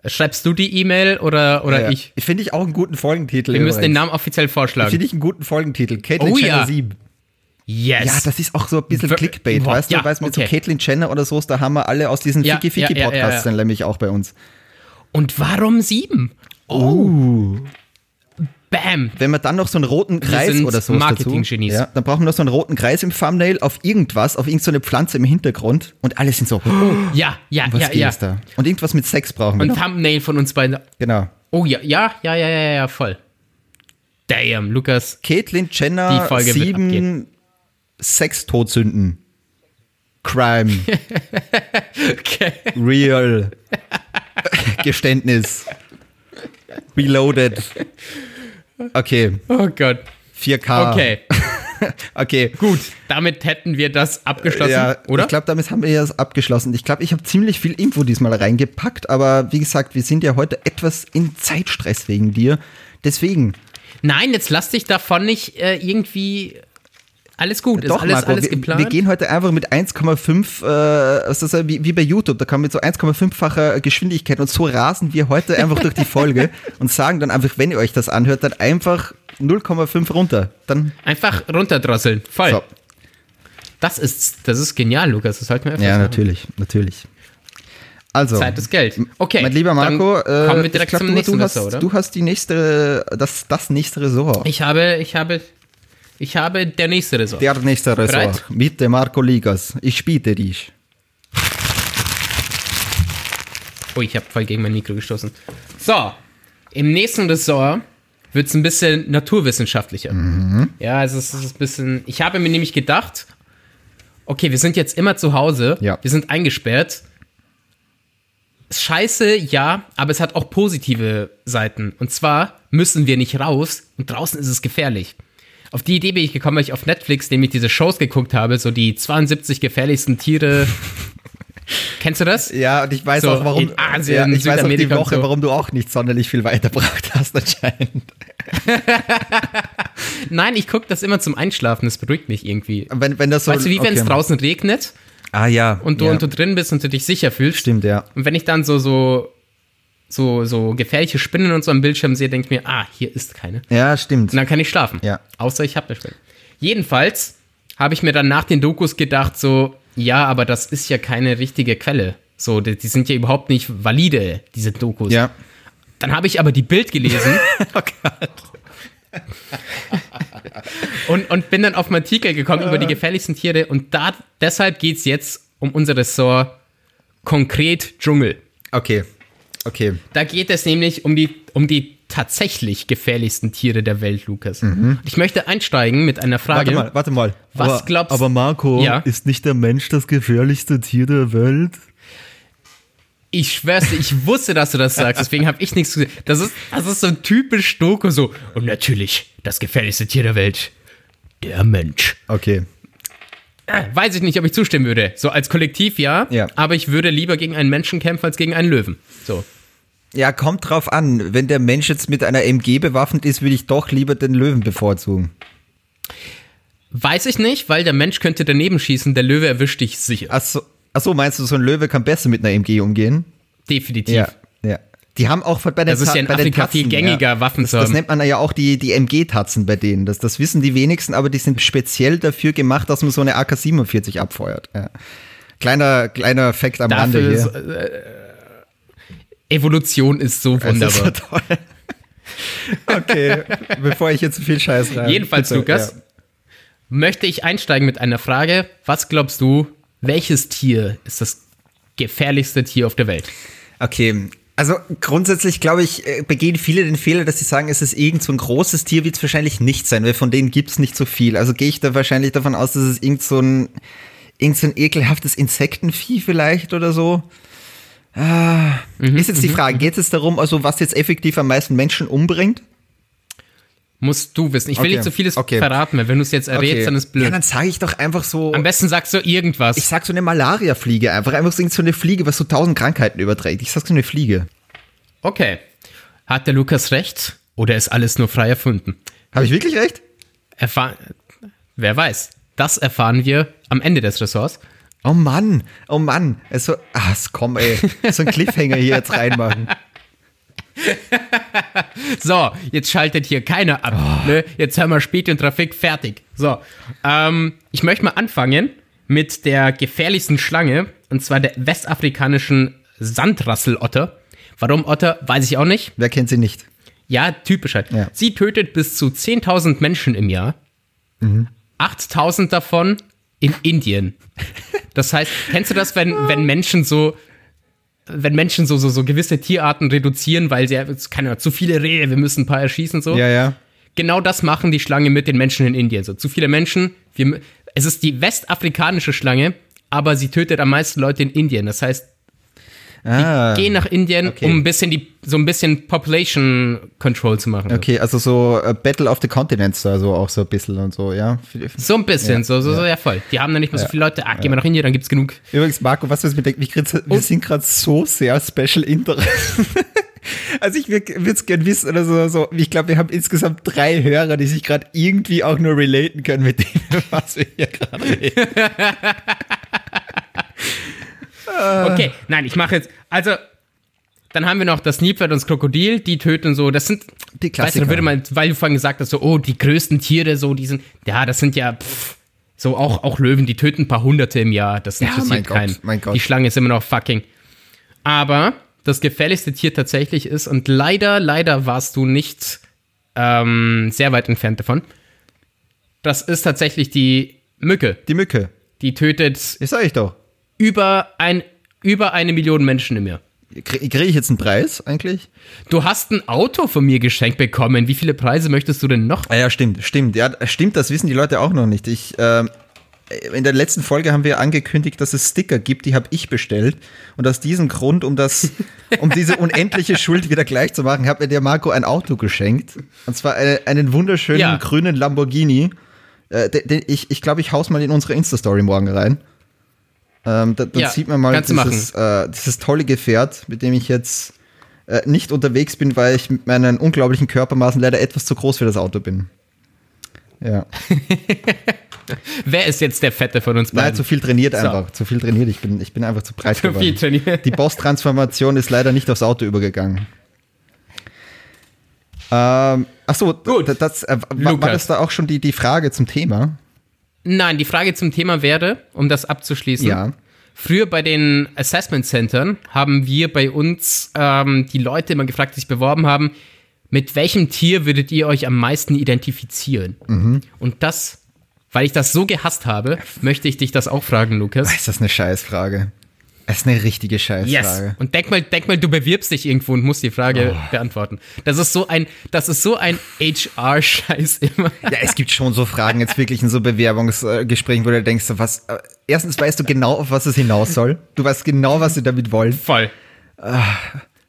Schreibst du die E-Mail oder, oder Ja. ich? Finde ich auch einen guten Folgentitel. Wir müssen den übrigens. Namen offiziell vorschlagen. Finde ich einen guten Folgentitel. Caitlyn Oh Jenner ja. 7. yes. Ja, das ist auch so ein bisschen Ver- Clickbait, Boah, weißt du? ja, Weißt du, mit okay. so Caitlyn Jenner oder so, da haben wir alle aus diesen Ja, Ficky Ficky ja, ja, dann nämlich auch bei uns. Und warum 7? Oh. Bam. Wenn wir dann noch so einen roten Kreis oder so Marketing-Genies. ja, dann brauchen wir noch so einen roten Kreis im Thumbnail auf irgendwas, auf irgendeine Pflanze im Hintergrund und alle sind so, oh, Ja, ja, was ja, ja. da? Und irgendwas mit Sex brauchen wir Und noch. Thumbnail von uns beiden. Genau. Oh ja, ja, ja, ja, ja, ja, voll. Damn, Lukas. Caitlyn Jenner Die Folge wird sieben Sextodsünden. Crime. Okay. Real. Geständnis. Reloaded. Okay, Oh Gott. 4K. Okay, Okay. gut. Damit hätten wir das abgeschlossen, Ja, oder? ich glaube, damit haben wir ja das abgeschlossen. Ich glaube, ich habe ziemlich viel Info diesmal reingepackt, aber wie gesagt, wir sind ja heute etwas in Zeitstress wegen dir. Deswegen, Nein, jetzt lass dich davon nicht äh, irgendwie. Alles gut, ist doch, alles, Marco, alles wir, geplant. wir gehen heute einfach mit 1,5, äh, ist wie, wie bei YouTube, da kann man mit so 1,5-facher Geschwindigkeit und so rasen wir heute einfach durch die Folge und sagen dann einfach, wenn ihr euch das anhört, dann einfach 0,5 runter. Dann, Einfach runterdrosseln. Voll. so. Das, ist, das ist genial, Lukas. Das sollten wir öfters Ja, machen. natürlich, natürlich. Also, Zeit ist Geld. Okay. mein lieber Marco, kommen wir direkt glaub, zum du, nächsten du, hast, Ressort, oder? du hast die nächste, das, das nächste Ressort. Ich habe, ich habe, ich habe der nächste Ressort. Der nächste Ressort. Bereit? Dem Marco Ligas. Ich biete dich. Oh, ich habe voll gegen mein Mikro gestoßen. So, im nächsten Ressort wird es ein bisschen naturwissenschaftlicher. Mhm. Ja, also es ist ein bisschen. Ich habe mir nämlich gedacht, okay, wir sind jetzt immer zu Hause, Ja. wir sind eingesperrt. Scheiße, ja, aber es hat auch positive Seiten. Und zwar müssen wir nicht raus und draußen ist es gefährlich. Auf die Idee bin ich gekommen, weil ich auf Netflix nämlich diese Shows geguckt habe, so die 72 gefährlichsten Tiere. Kennst du das? Ja, und ich weiß So, auch, warum. in Asien, ja, ich weiß auch die Woche, so. warum du auch nicht sonderlich viel weitergebracht hast, anscheinend. Nein, ich gucke das immer zum Einschlafen, das beruhigt mich irgendwie. Wenn, wenn das so. weißt du, wie wenn es okay. draußen regnet Ah, ja. und du, ja. und du drin bist und du dich sicher fühlst. Stimmt, ja. Und wenn ich dann so, so, so, so gefährliche Spinnen und so am Bildschirm sehe, denke ich mir, ah, hier ist keine. Ja, stimmt. Und dann kann ich schlafen. Ja. Außer ich habe eine Spinne. Jedenfalls habe ich mir dann nach den Dokus gedacht, so, ja, aber das ist ja keine richtige Quelle. So, die, die sind ja überhaupt nicht valide, diese Dokus. Ja. Dann habe ich aber die Bild gelesen. Oh und, und bin dann auf einen Artikel gekommen über die gefährlichsten Tiere. Und da, deshalb geht es jetzt um unser Ressort konkret Dschungel. Okay. Okay. Da geht es nämlich um die, um die tatsächlich gefährlichsten Tiere der Welt, Lukas. Und ich möchte einsteigen mit einer Frage. Mhm. Warte mal, warte mal. Was aber, glaubst- Aber Marco, Ja. ist nicht der Mensch das gefährlichste Tier der Welt? Ich schwör's dir, ich wusste, dass du das sagst, deswegen habe ich nichts zu sagen. Das ist, das ist so ein typisch Doku, so. Und natürlich, das gefährlichste Tier der Welt. Der Mensch. Okay. Weiß ich nicht, ob ich zustimmen würde. So als Kollektiv ja, Ja. aber ich würde lieber gegen einen Menschen kämpfen als gegen einen Löwen. So. Ja, kommt drauf an. Wenn der Mensch jetzt mit einer MG bewaffnet ist, würde ich doch lieber den Löwen bevorzugen. Weiß ich nicht, weil der Mensch könnte daneben schießen, der Löwe erwischt dich sicher. Achso, achso, meinst du, so ein Löwe kann besser mit einer MG umgehen? Definitiv. Ja. Ja. Die haben auch bei den Das ist ja in bei Afrika viel Tatzen, gängiger, Waffen das, zu das nennt man ja auch die, die MG-Tatzen bei denen. Das, das wissen die wenigsten, aber die sind speziell dafür gemacht, dass man so eine AK-47 abfeuert. Ja. Kleiner, kleiner Fakt am Rande hier. ist, äh, Evolution ist so Das ist wunderbar. so. Okay, bevor ich jetzt zu viel Scheiß rein. Jedenfalls, Bitte, Lukas, möchte ich einsteigen mit einer Frage. Was glaubst du, welches Tier ist das gefährlichste Tier auf der Welt? Okay, also grundsätzlich glaube ich, äh, begehen viele den Fehler, dass sie sagen, es ist irgend so ein großes Tier, wird es wahrscheinlich nicht sein, weil von denen gibt es nicht so viel. Also gehe ich da wahrscheinlich davon aus, dass es irgend so ein, irgend so ein ekelhaftes Insektenvieh vielleicht oder so. Ah, mhm, ist jetzt die mhm, Frage, mhm. geht es darum, also was jetzt effektiv am meisten Menschen umbringt? Musst du wissen. Ich will okay. nicht so vieles okay. verraten, weil wenn du es jetzt errätst, okay. dann ist blöd. Ja, dann sage ich doch einfach so. Am besten sagst du irgendwas. Ich sag so eine Malaria-Fliege einfach. Einfach so eine Fliege, was so tausend Krankheiten überträgt. Ich sag so eine Fliege. Okay. Hat der Lukas recht? Oder ist alles nur frei erfunden? Habe ich wirklich recht? Erfahr Wer weiß. Das erfahren wir am Ende des Ressorts. Oh Mann, oh Mann. Also, ach, komm, ey. So ein Cliffhanger hier jetzt reinmachen. so, jetzt schaltet hier keiner ab. Oh. Ne? Jetzt haben wir Spät und Trafik fertig. So, ähm, ich möchte mal anfangen mit der gefährlichsten Schlange, und zwar der westafrikanischen Sandrasselotter. Warum Otter, weiß ich auch nicht. Wer kennt sie nicht? Ja, typisch halt. Ja. Sie tötet bis zu 10.000 Menschen im Jahr. Mhm. 8.000 davon in Indien. Das heißt, kennst du das, wenn, wenn Menschen so wenn Menschen so, so, so gewisse Tierarten reduzieren, weil sie, keine Ahnung, zu viele Rehe, wir müssen ein paar erschießen, so. Ja, ja. Genau das machen die Schlange mit den Menschen in Indien. So, zu viele Menschen, wir, es ist die westafrikanische Schlange, aber sie tötet am meisten Leute in Indien. Das heißt, Ah, die gehen nach Indien, okay. um ein bisschen die, so ein bisschen Population Control zu machen. Okay, also so uh, Battle of the Continents, also auch so ein bisschen und so, ja. So ein bisschen, ja, so, so, ja. so, ja voll. Die haben da nicht mehr so viele Leute. Ah, gehen wir nach Indien, dann gibt's genug. Übrigens, Marco, was wir mir denken, wir, wir sind gerade so sehr Special Interest. Also ich würde es gerne wissen oder so, so. Ich glaube, wir haben insgesamt drei Hörer, die sich gerade irgendwie auch nur relaten können mit dem, was wir hier gerade reden. Okay, nein, ich mache jetzt. Also, dann haben wir noch das Nilpferd und das Krokodil, die töten so, das sind die Klassiker. Weißt du, würde man, weil du vorhin gesagt hast, so, oh, die größten Tiere, so, die sind, ja, das sind ja, pff, so auch, auch Löwen, die töten ein paar Hunderte im Jahr, das interessiert ja, mein keinen. Gott, mein Gott. Die Schlange ist immer noch fucking. Aber das gefährlichste Tier tatsächlich ist, und leider, leider warst du nicht ähm, sehr weit entfernt davon, das ist tatsächlich die Mücke. Die Mücke. Die tötet. Ich sag ich doch über, ein, über eine Million Menschen im Jahr. Kriege ich jetzt einen Preis eigentlich? Du hast ein Auto von mir geschenkt bekommen. Wie viele Preise möchtest du denn noch? Ah ja, stimmt, stimmt. Ja, stimmt, das wissen die Leute auch noch nicht. Ich, äh, in der letzten Folge haben wir angekündigt, dass es Sticker gibt, die habe ich bestellt. Und aus diesem Grund, um das, um diese unendliche Schuld wieder gleich zu machen, hat mir der Marco ein Auto geschenkt. Und zwar eine, einen wunderschönen ja. grünen Lamborghini. Äh, den, den, ich ich glaube, ich haus mal in unsere Insta-Story morgen rein. Ähm, da, da ja, sieht man mal dieses, äh, dieses tolle Gefährt, mit dem ich jetzt äh, nicht unterwegs bin, weil ich mit meinen unglaublichen Körpermaßen leider etwas zu groß für das Auto bin. Ja. Wer ist jetzt der Fette von uns beiden? Nein, zu viel trainiert einfach. So. Zu viel trainiert. Ich bin, ich bin einfach zu breit zu geworden. Viel trainiert. Die Boss-Transformation ist leider nicht aufs Auto übergegangen. Ähm, achso, Gut. das, äh, war, war das da auch schon die, die Frage zum Thema? Nein, die Frage zum Thema wäre, um das abzuschließen. Ja. Früher bei den Assessment Centern haben wir bei uns ähm, die Leute immer gefragt, die sich beworben haben, mit welchem Tier würdet ihr euch am meisten identifizieren? Mhm. Und das, weil ich das so gehasst habe, möchte ich dich das auch fragen, Lukas. Ist das eine Scheißfrage? Das ist eine richtige Scheißfrage. Yes. Und denk mal, denk mal, du bewirbst dich irgendwo und musst die Frage oh. beantworten. Das ist so ein, das ist so ein HR-Scheiß immer. Ja, es gibt schon so Fragen jetzt wirklich in so Bewerbungsgesprächen, wo du denkst, was, äh, erstens weißt du genau, auf was es hinaus soll. Du weißt genau, was sie damit wollen. Voll.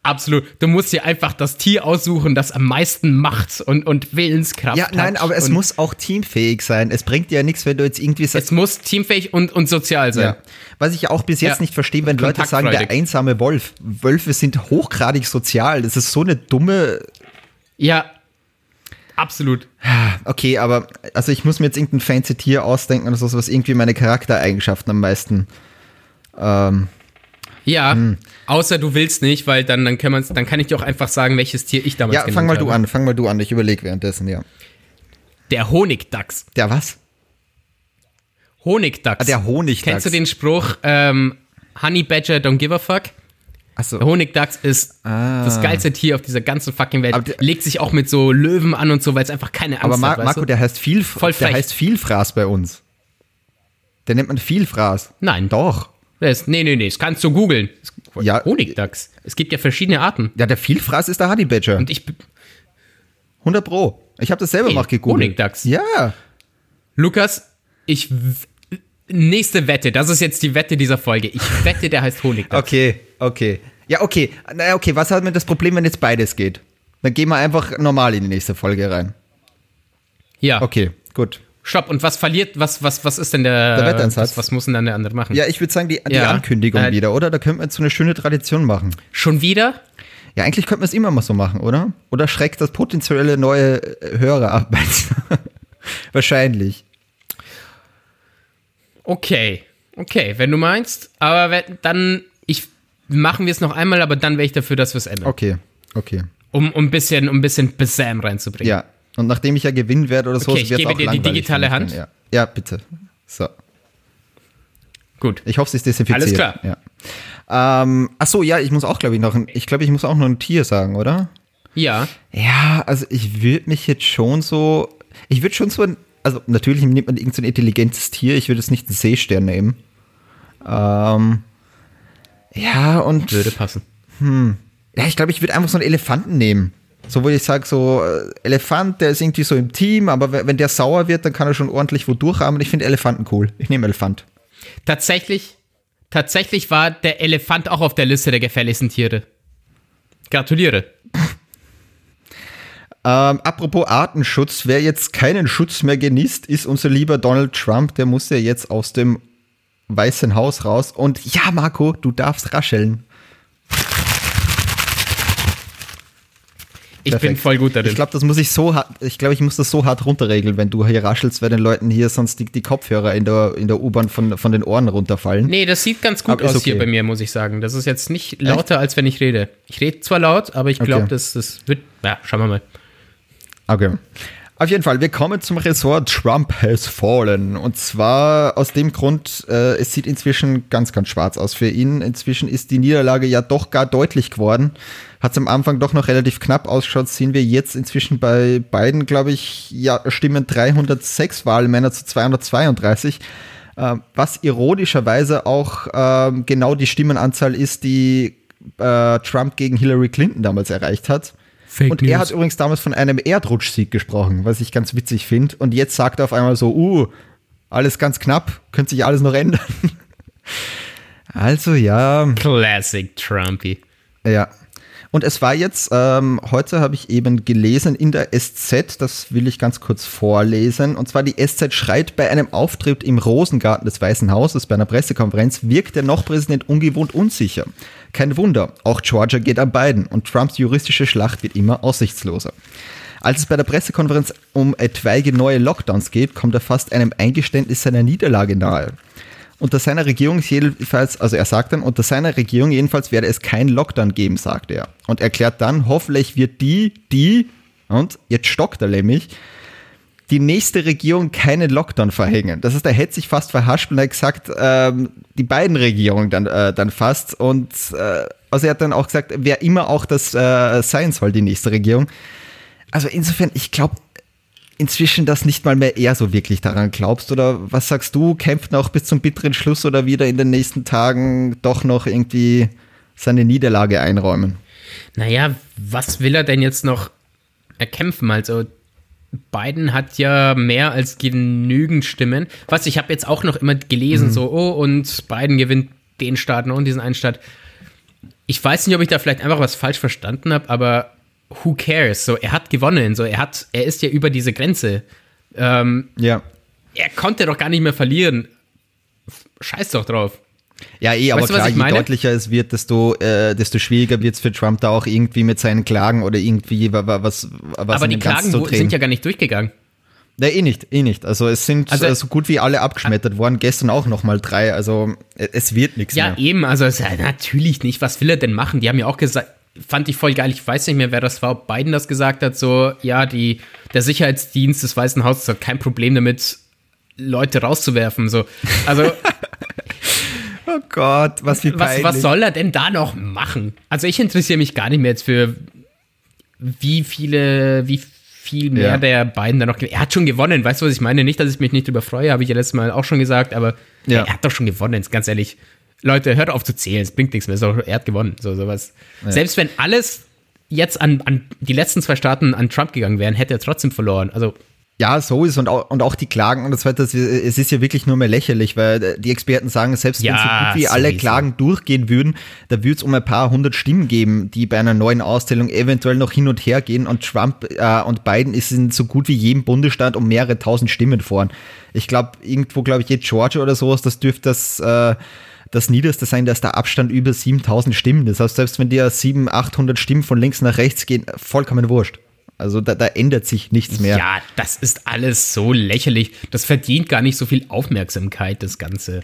Absolut. Du musst dir einfach das Tier aussuchen, das am meisten macht und, und Willenskraft ja, hat. Ja, nein, aber es muss auch teamfähig sein. Es bringt dir ja nichts, wenn du jetzt irgendwie sagst. Es muss teamfähig und, und sozial sein. Ja. Was ich ja auch bis jetzt ja. nicht verstehe, wenn Leute sagen, der einsame Wolf. Wölfe sind hochgradig sozial. Das ist so eine dumme. Ja, absolut. Okay, aber also ich muss mir jetzt irgendein fancy Tier ausdenken oder so, was irgendwie meine Charaktereigenschaften am meisten. Ähm, ja, hm. außer du willst nicht, weil dann, dann, kann dann kann ich dir auch einfach sagen, welches Tier ich damals Ja, fang mal habe. du an, fang mal du an, ich überlege währenddessen, ja. Der Honigdachs. Der was? Honigdachs. Ah, der Honigdachs. Kennst du den Spruch, ähm, Honey Badger don't give a fuck? so. Der Honigdachs ist Ah. das geilste Tier auf dieser ganzen fucking Welt. Aber der- Legt sich auch mit so Löwen an und so, weil es einfach keine Angst Aber Mar hat. weißt Marco, du? der heißt viel, Voll der heißt Vielfraß bei uns. Der nennt man Vielfraß. Nein. Doch. Das, nee, nee, nee, das kannst du googeln. Ja. Honigdachs. Es gibt ja verschiedene Arten. Ja, der Vielfraß ist der Honey Badger. Und ich, 100 Pro. Ich habe das selber Hey, mal gegoogelt. Honigdachs. Ja. Lukas, ich. Nächste Wette, das ist jetzt die Wette dieser Folge. Ich wette, der heißt Honigdachs. Okay, okay. Ja, okay. Na, okay, was hat mir das Problem, wenn jetzt beides geht? Dann gehen wir einfach normal in die nächste Folge rein. Ja. Okay, gut. Stopp, und was verliert, was, was, was ist denn der, Der Wetteinsatz. Was, was muss denn dann der andere machen? Ja, ich würde sagen, die, die Ja. Ankündigung Äh, wieder, oder? Da könnten wir jetzt so eine schöne Tradition machen. Schon wieder? Ja, eigentlich könnten wir es immer mal so machen, oder? Oder schreckt das potenzielle neue äh, Hörer ab? Wahrscheinlich. Okay. Okay, wenn du meinst. Aber wenn, dann, ich, machen wir es noch einmal, aber dann wäre ich dafür, dass wir es ändern. Okay, okay. Um, um ein bisschen, um ein bisschen Besam reinzubringen. Ja. Und nachdem ich ja gewinnen werde oder so, Okay, ich gebe auch dir die digitale Hand. Ja. ja, bitte. So. Gut. Ich hoffe, sie ist desinfiziert. Alles klar. Ja. Ähm, ach so, ja, ich muss auch, glaube ich, noch ein, ich glaube, ich muss auch noch ein Tier sagen, oder? Ja. Ja, also ich würde mich jetzt schon so, ich würde schon so ein, also natürlich nimmt man irgendein so ein intelligentes Tier, ich würde jetzt nicht einen Seestern nehmen. Ähm, ja, und Würde passen. ja, ich glaube, ich würde einfach so einen Elefanten nehmen. So, wo ich sage, so, äh, Elefant, der ist irgendwie so im Team, aber wenn der sauer wird, dann kann er schon ordentlich wo durcharmen. Ich finde Elefanten cool. Ich nehme Elefant. Tatsächlich, tatsächlich war der Elefant auch auf der Liste der gefährlichsten Tiere. Gratuliere. Ähm, apropos Artenschutz, wer jetzt keinen Schutz mehr genießt, ist unser lieber Donald Trump. Der muss ja jetzt aus dem Weißen Haus raus. Und ja, Marco, du darfst rascheln. Ich bin Perfekt. voll gut darin. Ich glaube, das muss ich so hart, ich glaube, ich muss das so hart runterregeln, wenn du hier raschelst, weil den Leuten hier sonst die, die Kopfhörer in der, in der U-Bahn von, von den Ohren runterfallen. nee, das sieht ganz gut Aber aus hier okay. bei mir, muss ich sagen. Das ist jetzt nicht lauter, als wenn ich rede. Ich rede zwar laut, aber ich glaube, Okay. das, das wird. Ja, schauen wir mal. Okay. Auf jeden Fall, wir kommen zum Ressort Trump has fallen. Und zwar aus dem Grund, äh, es sieht inzwischen ganz, ganz schwarz aus für ihn. Inzwischen ist die Niederlage ja doch gar deutlich geworden. Hat es am Anfang doch noch relativ knapp ausgeschaut, sehen wir jetzt inzwischen bei beiden, glaube ich, ja, stimmen 306 Wahlmänner zu 232. Äh, was ironischerweise auch ähm, genau die Stimmenanzahl ist, die äh, Trump gegen Hillary Clinton damals erreicht hat. Fake und er hat übrigens damals von einem Erdrutschsieg gesprochen, was ich ganz witzig finde. Und jetzt sagt er auf einmal so, uh, alles ganz knapp, könnte sich alles noch ändern. Also ja, Classic Trumpy. ja. Und es war jetzt, ähm, heute habe ich eben gelesen in der SZ, das will ich ganz kurz vorlesen. Und zwar die SZ schreit bei einem Auftritt im Rosengarten des Weißen Hauses bei einer Pressekonferenz, wirkt der noch Präsident ungewohnt unsicher. Kein Wunder, auch Georgia geht an beiden und Trumps juristische Schlacht wird immer aussichtsloser. Als es bei der Pressekonferenz um etwaige neue Lockdowns geht, kommt er fast einem Eingeständnis seiner Niederlage nahe. Unter seiner Regierung jedenfalls, also er sagt dann, unter seiner Regierung jedenfalls werde es keinen Lockdown geben, sagt er. Und erklärt dann, hoffentlich wird die, die, und jetzt stockt er nämlich, die nächste Regierung keinen Lockdown verhängen. Das heißt, er hätte sich fast verhascht und er hat gesagt, ähm, die beiden Regierungen dann, äh, dann fast. Und äh, also er hat dann auch gesagt, wer immer auch das äh, sein soll, die nächste Regierung. Also insofern, ich glaube inzwischen, dass nicht mal mehr er so wirklich daran glaubst. Oder was sagst du, kämpft noch bis zum bitteren Schluss oder wieder in den nächsten Tagen doch noch irgendwie seine Niederlage einräumen? Naja, was will er denn jetzt noch erkämpfen? Also, Biden hat ja mehr als genügend Stimmen. Was, ich habe jetzt auch noch immer gelesen, so, oh, und Biden gewinnt den Staat und diesen einen Staat. Ich weiß nicht, ob ich da vielleicht einfach was falsch verstanden habe, aber who cares? So, er hat gewonnen, so, er hat, er ist ja über diese Grenze. Ähm, Ja. er konnte doch gar nicht mehr verlieren. Scheiß doch drauf. Ja, eh, aber Weißt was klar, je meine? deutlicher es wird, desto, äh, desto schwieriger wird es für Trump da auch irgendwie mit seinen Klagen oder irgendwie wa- wa- was, was aber die Klagen wo- sind ja gar nicht durchgegangen. Ja, eh nicht, eh nicht. Also es sind Also- so gut wie alle abgeschmettert worden, gestern auch nochmal drei, also es wird nichts Ja, mehr. eben, also es- ja, natürlich nicht. Was will er denn machen? Die haben ja auch gesagt, fand ich voll geil. Ich weiß nicht mehr, wer das war, ob Biden das gesagt hat. So, ja, die, der Sicherheitsdienst des Weißen Hauses hat kein Problem damit, Leute rauszuwerfen. So, also Oh Gott, was wie was, was soll er denn da noch machen? Also ich interessiere mich gar nicht mehr jetzt für wie viele, wie viel mehr ja. der beiden da noch. Er hat schon gewonnen, weißt du, was ich meine? Nicht, dass ich mich nicht drüber freue, habe ich ja letztes Mal auch schon gesagt, aber ja. er hat doch schon gewonnen, ganz ehrlich. Leute, hört auf zu zählen, es bringt nichts mehr. So, er hat gewonnen. So, sowas. Ja. Selbst wenn alles jetzt an, an die letzten zwei Staaten an Trump gegangen wären, hätte er trotzdem verloren. Also ja, so ist und auch, und auch die Klagen und das weiter, es ist ja wirklich nur mehr lächerlich, weil die Experten sagen, selbst ja, wenn so gut wie alle Klagen durchgehen würden, da würde es um ein paar hundert Stimmen geben, die bei einer neuen Ausstellung eventuell noch hin und her gehen und Trump äh, und Biden ist in so gut wie jedem Bundesstaat um mehrere tausend Stimmen vorn. Ich glaube, irgendwo, glaube ich, jetzt Georgia oder sowas, das dürfte das äh, das Niederste sein, dass der Abstand über 7000 Stimmen. Das heißt, selbst wenn dir 700, 800 Stimmen von links nach rechts gehen, vollkommen wurscht. Also da, da, ändert sich nichts mehr. Ja, das ist alles so lächerlich. Das verdient gar nicht so viel Aufmerksamkeit, das Ganze.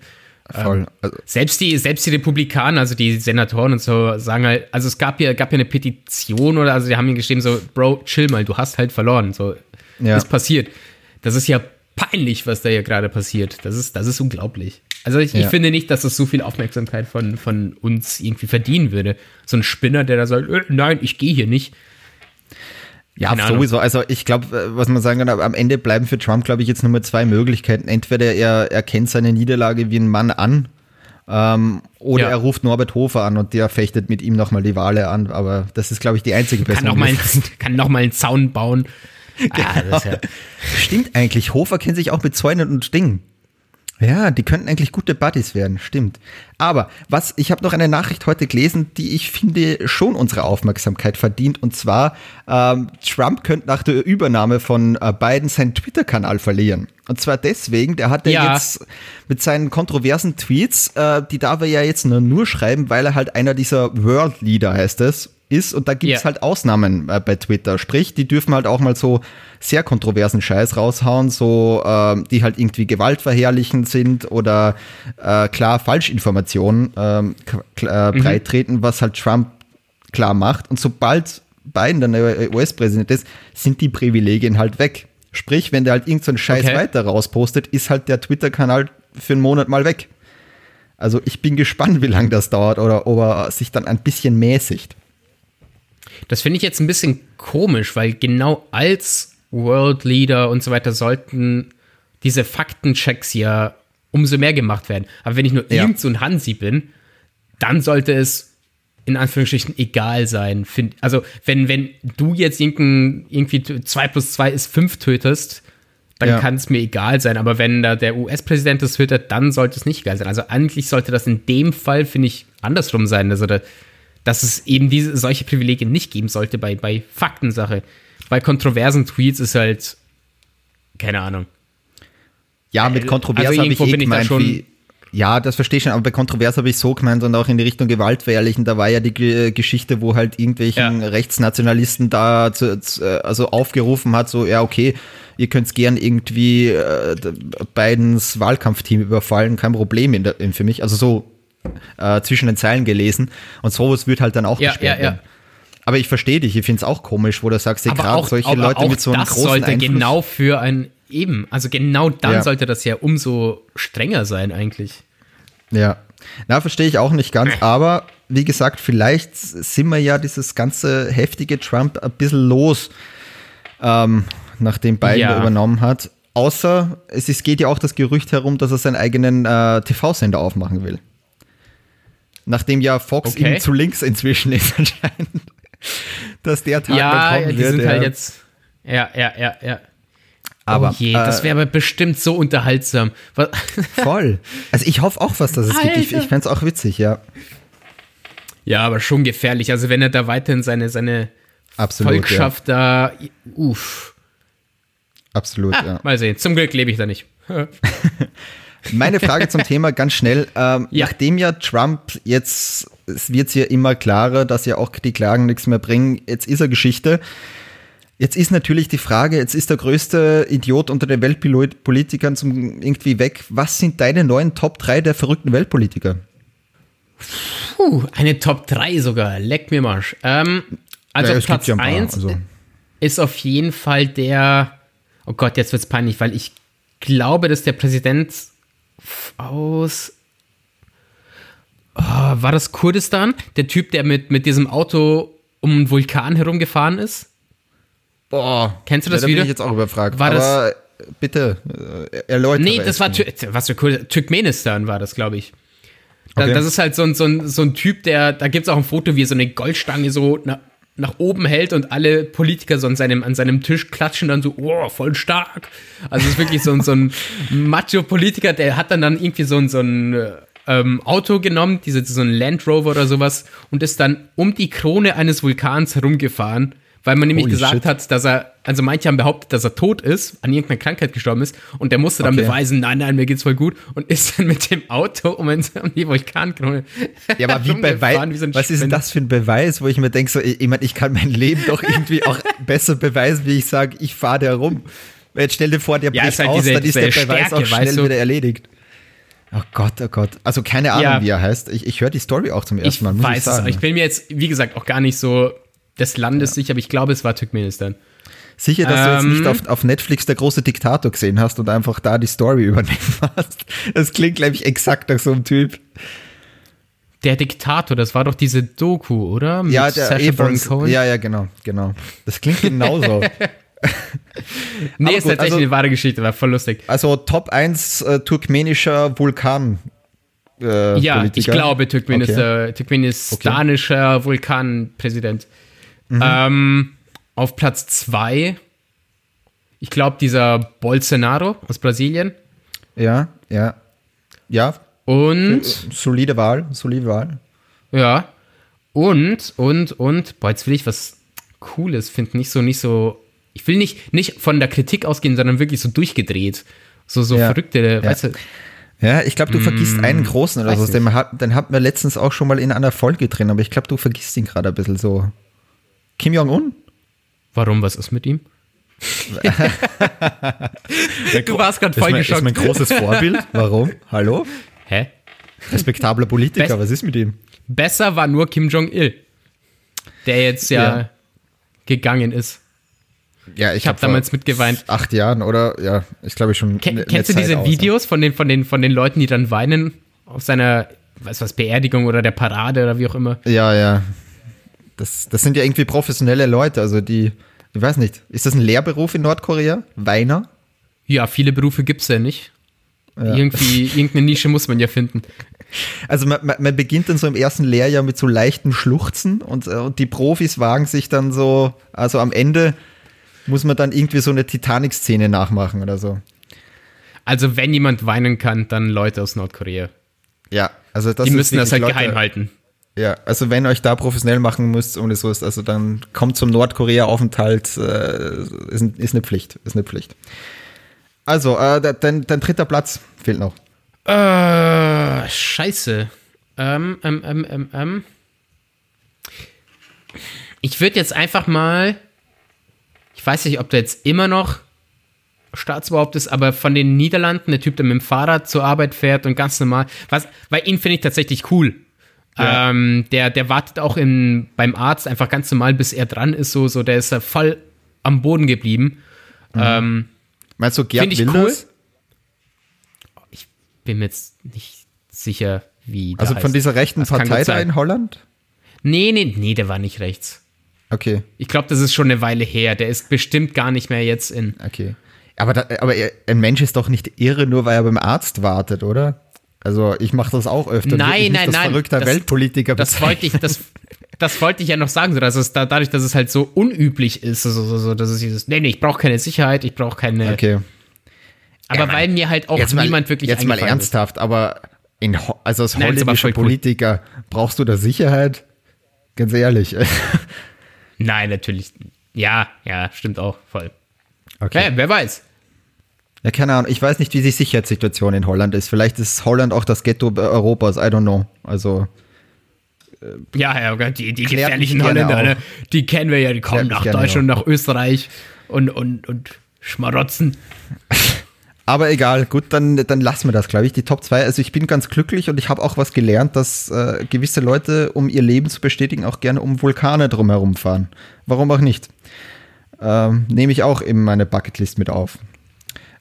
Voll. Ähm, also selbst, die, selbst die Republikaner, also die Senatoren und so, sagen halt, also es gab ja, gab ja eine Petition oder, also die haben mir geschrieben, so, Bro, chill mal, du hast halt verloren. So, ja. ist passiert. Das ist ja peinlich, was da hier gerade passiert. Das ist, das ist unglaublich. Also ich, ja. ich finde nicht, dass das so viel Aufmerksamkeit von, von uns irgendwie verdienen würde. So ein Spinner, der da sagt, äh, nein, ich gehe hier nicht. Ja, Keine sowieso. Ahnung. Also ich glaube, äh, was man sagen kann, am Ende bleiben für Trump, glaube ich, jetzt nur mal zwei Möglichkeiten. Entweder er erkennt seine Niederlage wie ein Mann an ähm, oder ja. er ruft Norbert Hofer an und der fechtet mit ihm nochmal die Wale an. Aber das ist, glaube ich, die einzige Person. Kann nochmal noch einen Zaun bauen. Ah, genau. ja Stimmt eigentlich. Hofer kennt sich auch mit Zäunen und Dingen. Ja, die könnten eigentlich gute Buddies werden, stimmt. Aber was, ich habe noch eine Nachricht heute gelesen, die ich finde schon unsere Aufmerksamkeit verdient. Und zwar, ähm, Trump könnte nach der Übernahme von äh, Biden seinen Twitter-Kanal verlieren. Und zwar deswegen, der hat ja jetzt mit seinen kontroversen Tweets, äh, die darf er ja jetzt nur, nur schreiben, weil er halt einer dieser World Leader heißt es, ist und da gibt es yeah. halt Ausnahmen äh, bei Twitter. Sprich, die dürfen halt auch mal so sehr kontroversen Scheiß raushauen, so äh, die halt irgendwie gewaltverherrlichend sind oder äh, klar Falschinformationen ähm, äh, mhm. breitreten, was halt Trump klar macht. Und sobald Biden dann US-Präsident ist, sind die Privilegien halt weg. Sprich, wenn der halt irgendeinen so Scheiß okay. weiter rauspostet, ist halt der Twitter-Kanal für einen Monat mal weg. Also ich bin gespannt, wie lange das dauert oder ob er sich dann ein bisschen mäßigt. Das finde ich jetzt ein bisschen komisch, weil genau als World Leader und so weiter sollten diese Faktenchecks ja umso mehr gemacht werden. Aber wenn ich nur ja. irgend so ein Hansi bin, dann sollte es in Anführungsstrichen egal sein. Find, also, wenn, wenn du jetzt irgendwie 2 plus 2 ist 5 tötest, dann ja. kann es mir egal sein. Aber wenn da der US-Präsident das tötet, dann sollte es nicht egal sein. Also eigentlich sollte das in dem Fall, finde ich, andersrum sein. Also da, dass es eben diese, solche Privilegien nicht geben sollte bei, bei Faktensache. Bei kontroversen Tweets ist halt, keine Ahnung. Ja, mit kontrovers also habe ich eh gemeint, wie, ja, das verstehe ich schon, aber bei kontrovers habe ich so gemeint und auch in die Richtung gewaltverherrlichen, da war ja die G Geschichte, wo halt irgendwelchen ja. Rechtsnationalisten da zu, zu, also aufgerufen hat, so, ja, okay, ihr könnt gern irgendwie äh, Bidens Wahlkampfteam überfallen, kein Problem in der, in, für mich. Also so äh, zwischen den Zeilen gelesen. Und sowas wird halt dann auch ja, gesperrt ja, ja. Aber ich verstehe dich, ich finde es auch komisch, wo du sagst, gerade solche Leute mit so einem das großen sollte Einfluss genau für ein, eben, also genau dann ja. sollte das ja umso strenger sein eigentlich. Ja, na, verstehe ich auch nicht ganz, aber wie gesagt, vielleicht sind wir ja dieses ganze heftige Trump ein bisschen los, ähm, nachdem Biden ja. übernommen hat. Außer es ist, geht ja auch das Gerücht herum, dass er seinen eigenen äh, TV-Sender aufmachen will. Nachdem ja Fox okay. ihm zu links inzwischen ist anscheinend. Dass der Tag ja, kommen die wird. Sind ja. halt jetzt. Ja, ja, ja, ja. Aber, oh je, äh, das wäre aber bestimmt so unterhaltsam. voll. Also ich hoffe auch was, dass es Alter. gibt. Ich, ich fände es auch witzig, ja. Ja, aber schon gefährlich. Also wenn er da weiterhin seine, seine Absolut, Volkschaft ja. da. Uff. Absolut, ah, ja. Mal sehen. Zum Glück lebe ich da nicht. Meine Frage zum Thema ganz schnell. Ähm, ja. Nachdem ja Trump jetzt, es wird ja immer klarer, dass ja auch die Klagen nichts mehr bringen, jetzt ist er Geschichte. Jetzt ist natürlich die Frage, jetzt ist der größte Idiot unter den Weltpolitikern zum irgendwie weg. Was sind deine neuen Top 3 der verrückten Weltpolitiker? Puh, eine Top 3 sogar. Leck mir Marsch. Ähm, also ja, Platz ja 1 also. ist auf jeden Fall der, oh Gott, jetzt wird es peinlich, weil ich glaube, dass der Präsident aus. oh, war das Kurdistan? Der Typ, der mit, mit diesem Auto um einen Vulkan herumgefahren ist? Boah. Kennst du das ja, da Video? bin ich jetzt auch überfragt. War das- Aber bitte, äh, erläutere Nee, das war. Tür- was für Kur- Turkmenistan war das, glaube ich. Okay. Das ist halt so ein, so ein, so ein Typ, der, da gibt es auch ein Foto, wie er so eine Goldstange so nach, oben hält und alle Politiker so an seinem, an seinem Tisch klatschen dann so, oh, voll stark. Also es ist wirklich so ein, so ein Macho-Politiker, der hat dann dann irgendwie so ein, so ein äh, ähm, Auto genommen, diese, so ein Land Rover oder sowas und ist dann um die Krone eines Vulkans herumgefahren, weil man nämlich Holy gesagt shit. hat, dass er, also manche haben behauptet, dass er tot ist, an irgendeiner Krankheit gestorben ist und der musste dann Okay. beweisen, nein, nein, mir geht's voll gut und ist dann mit dem Auto um, die Vulkankrone. Ja, aber wie Beweis, so was ist denn das für ein Beweis, wo ich mir denke, so, ich, ich, mein, ich kann mein Leben doch irgendwie auch besser beweisen, wie ich sage, ich fahre da rum. Jetzt stell dir vor, der Ja, bricht halt aus, diese- dann ist der Beweis Stärke, auch schnell weißt du? wieder erledigt. Oh Gott, oh Gott. Also keine Ahnung, Ja. wie er heißt. Ich, ich höre die Story auch zum Ich ersten Mal, muss weiß ich es, sagen. auch. ich bin mir jetzt, wie gesagt, auch gar nicht so des Landes sicher, aber ich glaube, es war Turkmenistan. Sicher, dass du jetzt Ähm. nicht auf, auf Netflix der große Diktator gesehen hast und einfach da die Story übernehmen hast. Das klingt, glaube ich, exakt nach so einem Typ. Der Diktator, das war doch diese Doku, oder? Mit Ja, der Sacha? Ja, ja, genau, genau. Das klingt genauso. nee, aber ist gut, tatsächlich also- eine wahre Geschichte, war voll lustig. Also Top 1 äh, turkmenischer Vulkan. Äh, Ja, ich Politiker. glaube, Turkmenis, Okay. äh, turkmenistanischer Vulkanpräsident. Ähm, auf Platz zwei, ich glaube, dieser Bolsonaro aus Brasilien. Ja, ja. Ja, Und, solide Wahl, solide Wahl. ja, und, und, und, boah, jetzt will ich was Cooles finden, nicht so, nicht so, ich will nicht, nicht von der Kritik ausgehen, sondern wirklich so durchgedreht. So, so Ja. verrückte, weißt du, Ja, ich glaube, du vergisst einen großen oder so. Den, den hatten wir letztens auch schon mal in einer Folge drin, aber ich glaube, du vergisst ihn gerade ein bisschen so. Kim Jong-un? warum, was ist mit ihm? du warst gerade voll geschockt. großes Vorbild. Warum? Hallo? Hä? Respektabler Politiker, Best- was ist mit ihm? Besser war nur Kim Jong-il, der jetzt ja, Ja. gegangen ist. Ja, Ich habe vor damals mitgeweint. Acht Jahren, oder? Ja, ich glaube schon. Ken, ne- ne kennst du diese aus. Videos von den, von, den, von den Leuten, die dann weinen auf seiner, weiß was, Beerdigung oder der Parade oder wie auch immer? Ja, ja. Das, das sind ja irgendwie professionelle Leute, also die, ich weiß nicht, ist das ein Lehrberuf in Nordkorea? Weiner? Ja, viele Berufe gibt's ja nicht. Irgendwie, irgendeine Nische muss man ja finden. Also man, man, beginnt dann so im ersten Lehrjahr mit so leichten Schluchzen und, äh, und die Profis wagen sich dann so, also am Ende muss man dann irgendwie so eine Titanic-Szene nachmachen oder so. Also, wenn jemand weinen kann, dann Leute aus Nordkorea. Ja, also das Die müssen das halt wirklich geheim Leute- halten. Ja, also wenn euch da professionell machen müsst und so ist, also dann kommt zum Nordkorea-Aufenthalt, äh, ist, ist eine Pflicht, ist eine Pflicht. Also, äh, de- dein, dein dritter Platz fehlt noch. Äh, scheiße. Ähm, ähm, ähm, ähm, ähm. Ich würde jetzt einfach mal, ich weiß nicht, ob der jetzt immer noch Staatsoberhaupt ist, aber von den Niederlanden, der Typ, der mit dem Fahrrad zur Arbeit fährt und ganz normal, was, weil ihn finde ich tatsächlich cool. Ja. Ähm, der, der wartet auch in, beim Arzt einfach ganz normal, bis er dran ist, so, so, der ist da voll am Boden geblieben. Ähm, Meinst du Gerd ich Wilders? bin mir jetzt nicht sicher, wie Also von heißt. dieser rechten Das Partei da in Holland? Nee, nee, nee, der war nicht rechts. Okay, Ich glaube, das ist schon eine Weile her. Der ist bestimmt gar nicht mehr jetzt in. okay. Aber, da, aber er- ein Mensch ist doch nicht irre, nur weil er beim Arzt wartet, oder? Also ich mache das auch öfter. Nein, ich nicht nein, das nein. verrückter Das- Weltpolitiker Das wollte ich, das, das wollte ich ja noch sagen, so, dass es da, dadurch, dass es halt so unüblich ist, so, so, so, dass es dieses, nee, nee, ich brauche keine Sicherheit, ich brauche keine. Okay. Aber Ja, weil mir halt auch jetzt mal, niemand wirklich Jetzt mal eingefallen ist. ernsthaft, aber in, also als Nein, holländischer voll cool. Politiker brauchst du da Sicherheit? Ganz ehrlich. Nein, natürlich. Ja, ja, stimmt auch voll. Okay. Ja, wer weiß. Ja, keine Ahnung. Ich weiß nicht, wie die Sicherheitssituation in Holland ist. Vielleicht ist Holland auch das Ghetto Europas. I don't know. Also, Ja, ja, Gott, die, die gefährlichen Holländer, ne? die kennen wir ja, die kommen nach Deutschland, nach Österreich und, und, und schmarotzen. aber egal. Gut, dann, dann lassen wir das, glaube ich. Die Top 2. Also, ich bin ganz glücklich und ich habe auch was gelernt, dass äh, gewisse Leute, um ihr Leben zu bestätigen, auch gerne um Vulkane drumherum fahren. Warum auch nicht? Ähm, Nehme ich auch in meine Bucketlist mit auf.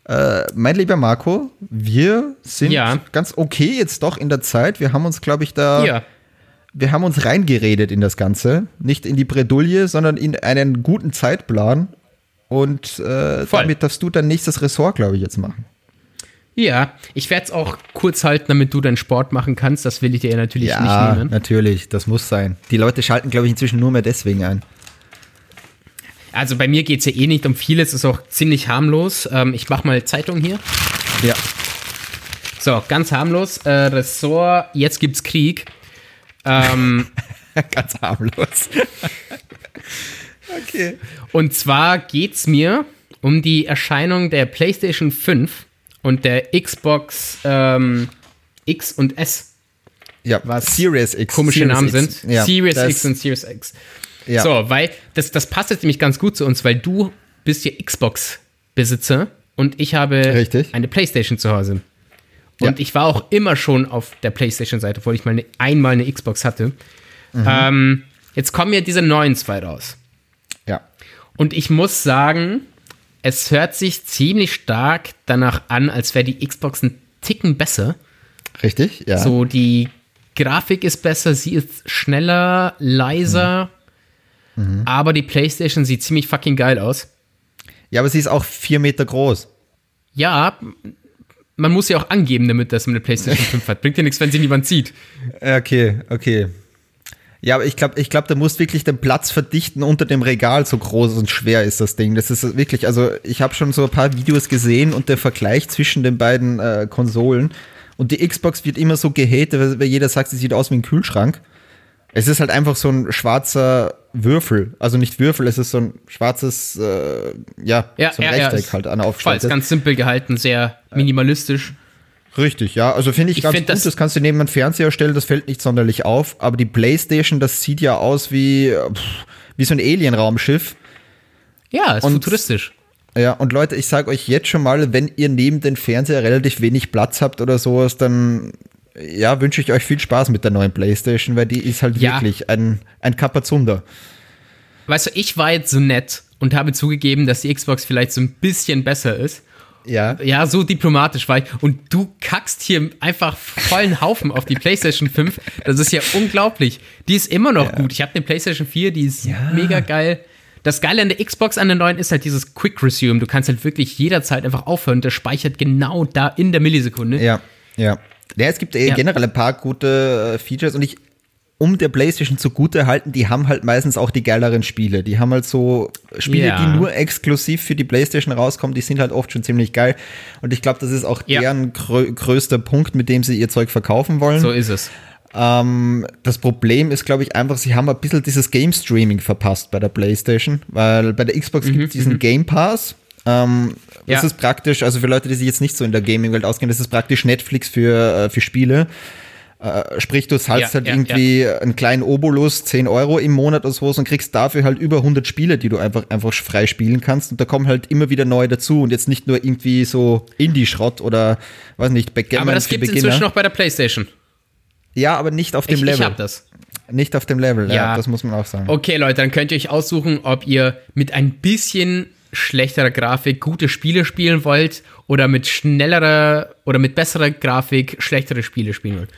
Äh, mein lieber Marco, wir sind Ja. ganz okay jetzt doch in der Zeit. Wir haben uns, glaube ich, da, Ja. wir haben uns reingeredet in das Ganze. Nicht in die Bredouille, sondern in einen guten Zeitplan. Und äh, damit darfst du dein nächstes Ressort, glaube ich, jetzt machen. Ja, ich werde es auch kurz halten, damit du deinen Sport machen kannst. Das will ich dir ja natürlich Ja, nicht nehmen. natürlich, das muss sein. Die Leute schalten, glaube ich, inzwischen nur mehr deswegen ein. Also bei mir geht es ja eh nicht um vieles, ist auch ziemlich harmlos. Ähm, ich mache mal Zeitung hier. Ja. So, ganz harmlos. Äh, Ressort, jetzt gibt's Krieg. Ähm, Ganz harmlos. okay. und zwar geht's mir um die Erscheinung der PlayStation 5 und der Xbox ähm, X und S. Ja, Was Series X. Komische Series Namen X. sind. Ja, Series X und Series X. Ja. So, weil das, das passt jetzt nämlich ganz gut zu uns, weil du bist ja Xbox-Besitzer und ich habe Richtig. eine Playstation zu Hause. Und Ja. ich war auch immer schon auf der Playstation-Seite, obwohl ich mal eine, einmal eine Xbox hatte. Mhm. Ähm, jetzt kommen ja diese neuen zwei raus. Ja. Und ich muss sagen, es hört sich ziemlich stark danach an, als wäre die Xbox ein Ticken besser. Richtig, ja. So, die Grafik ist besser, sie ist schneller, leiser, Mhm. Aber die PlayStation sieht ziemlich fucking geil aus. Ja, aber sie ist auch vier Meter groß. Ja, man muss ja auch angeben, damit dass man eine PlayStation 5 hat. Bringt ja nichts, wenn sie niemand sieht. Okay, okay. Ja, aber ich glaube, ich glaub, da musst wirklich den Platz verdichten unter dem Regal, so groß und schwer ist das Ding. Das ist wirklich, also ich habe schon so ein paar Videos gesehen und der Vergleich zwischen den beiden äh, Konsolen und die Xbox wird immer so gehatet, weil jeder sagt, sie sieht aus wie ein Kühlschrank. Es ist halt einfach so ein schwarzer Würfel. Also nicht Würfel, es ist so ein schwarzes, äh, ja, Ja, so ein ja, ja, Rechteck ist halt an Voll, ist ganz simpel gehalten, sehr minimalistisch. Richtig, ja. Also finde ich, Ich ganz find gut. das- Das, kannst du neben einen Fernseher stellen, das fällt nicht sonderlich auf. Aber die Playstation, das sieht ja aus wie, pff, wie so ein Alien-Raumschiff. Ja, ist Und- futuristisch. Ja, und Leute, ich sage euch jetzt schon mal, wenn ihr neben den Fernseher relativ wenig Platz habt oder sowas, dann ja, wünsche ich euch viel Spaß mit der neuen Playstation, weil die ist halt Ja. wirklich ein, ein Kapazunder. Weißt du, ich war jetzt so nett und habe zugegeben, dass die Xbox vielleicht so ein bisschen besser ist. Ja. Ja, so diplomatisch war ich. Und du kackst hier einfach vollen Haufen auf die PlayStation 5. Das ist ja unglaublich. Die ist immer noch gut. Ich habe eine PlayStation 4, die ist mega geil. Das Geile an der Xbox an der neuen ist halt dieses Quick Resume. Du kannst halt wirklich jederzeit einfach aufhören. Der speichert genau da in der Millisekunde. Ja, ja. Ja, es gibt äh, Ja. generell ein paar gute äh, Features und ich, um der PlayStation zugute halten, die haben halt meistens auch die geileren Spiele. Die haben halt so Spiele, Ja. die nur exklusiv für die PlayStation rauskommen, die sind halt oft schon ziemlich geil. Und ich glaube, das ist auch Ja. deren grö größter Punkt, mit dem sie ihr Zeug verkaufen wollen. So ist es. Ähm, das Problem ist, glaube ich, einfach, sie haben ein bisschen dieses Game Streaming verpasst bei der PlayStation, weil bei der Xbox gibt es diesen Game Pass. Ähm, das Ja. ist praktisch, also für Leute, die sich jetzt nicht so in der Gaming-Welt auskennen, das ist praktisch Netflix für, äh, für Spiele. Äh, sprich, du zahlst Ja, halt ja, irgendwie einen kleinen Obolus, 10 Euro im Monat oder sowas und kriegst dafür halt über 100 Spiele, die du einfach, einfach frei spielen kannst. Und da kommen halt immer wieder neue dazu und jetzt nicht nur irgendwie so Indie-Schrott oder, weiß nicht, Backgammon Aber das gibt es inzwischen noch bei der PlayStation. Ja, aber nicht auf dem Ich, Level. ich habe das. Nicht auf dem Level, ja. Ja. das muss man auch sagen. Okay, Leute, dann könnt ihr euch aussuchen, ob ihr mit ein bisschen schlechterer Grafik gute Spiele spielen wollt oder mit schnellerer oder mit besserer Grafik schlechtere Spiele spielen wollt.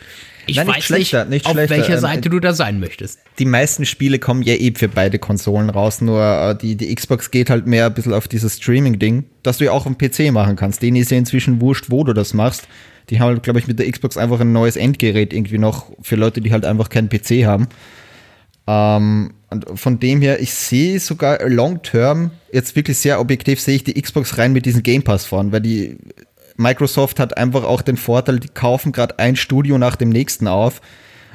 Ich Nein, nicht weiß schlechter, nicht, nicht auf welcher Ähm, Seite du da sein möchtest. Die meisten Spiele kommen ja eben für beide Konsolen raus, nur äh, die, die Xbox geht halt mehr ein bisschen auf dieses Streaming-Ding, dass du ja auch am PC machen kannst. Denen ist ja inzwischen wurscht, wo du das machst. Die haben, glaube ich, mit der Xbox einfach ein neues Endgerät irgendwie noch für Leute, die halt einfach keinen PC haben. Ähm, und von dem her, ich sehe sogar long term, jetzt wirklich sehr objektiv, sehe ich die Xbox rein mit diesem Game Pass fahren, weil die Microsoft hat einfach auch den Vorteil, die kaufen gerade ein Studio nach dem nächsten auf,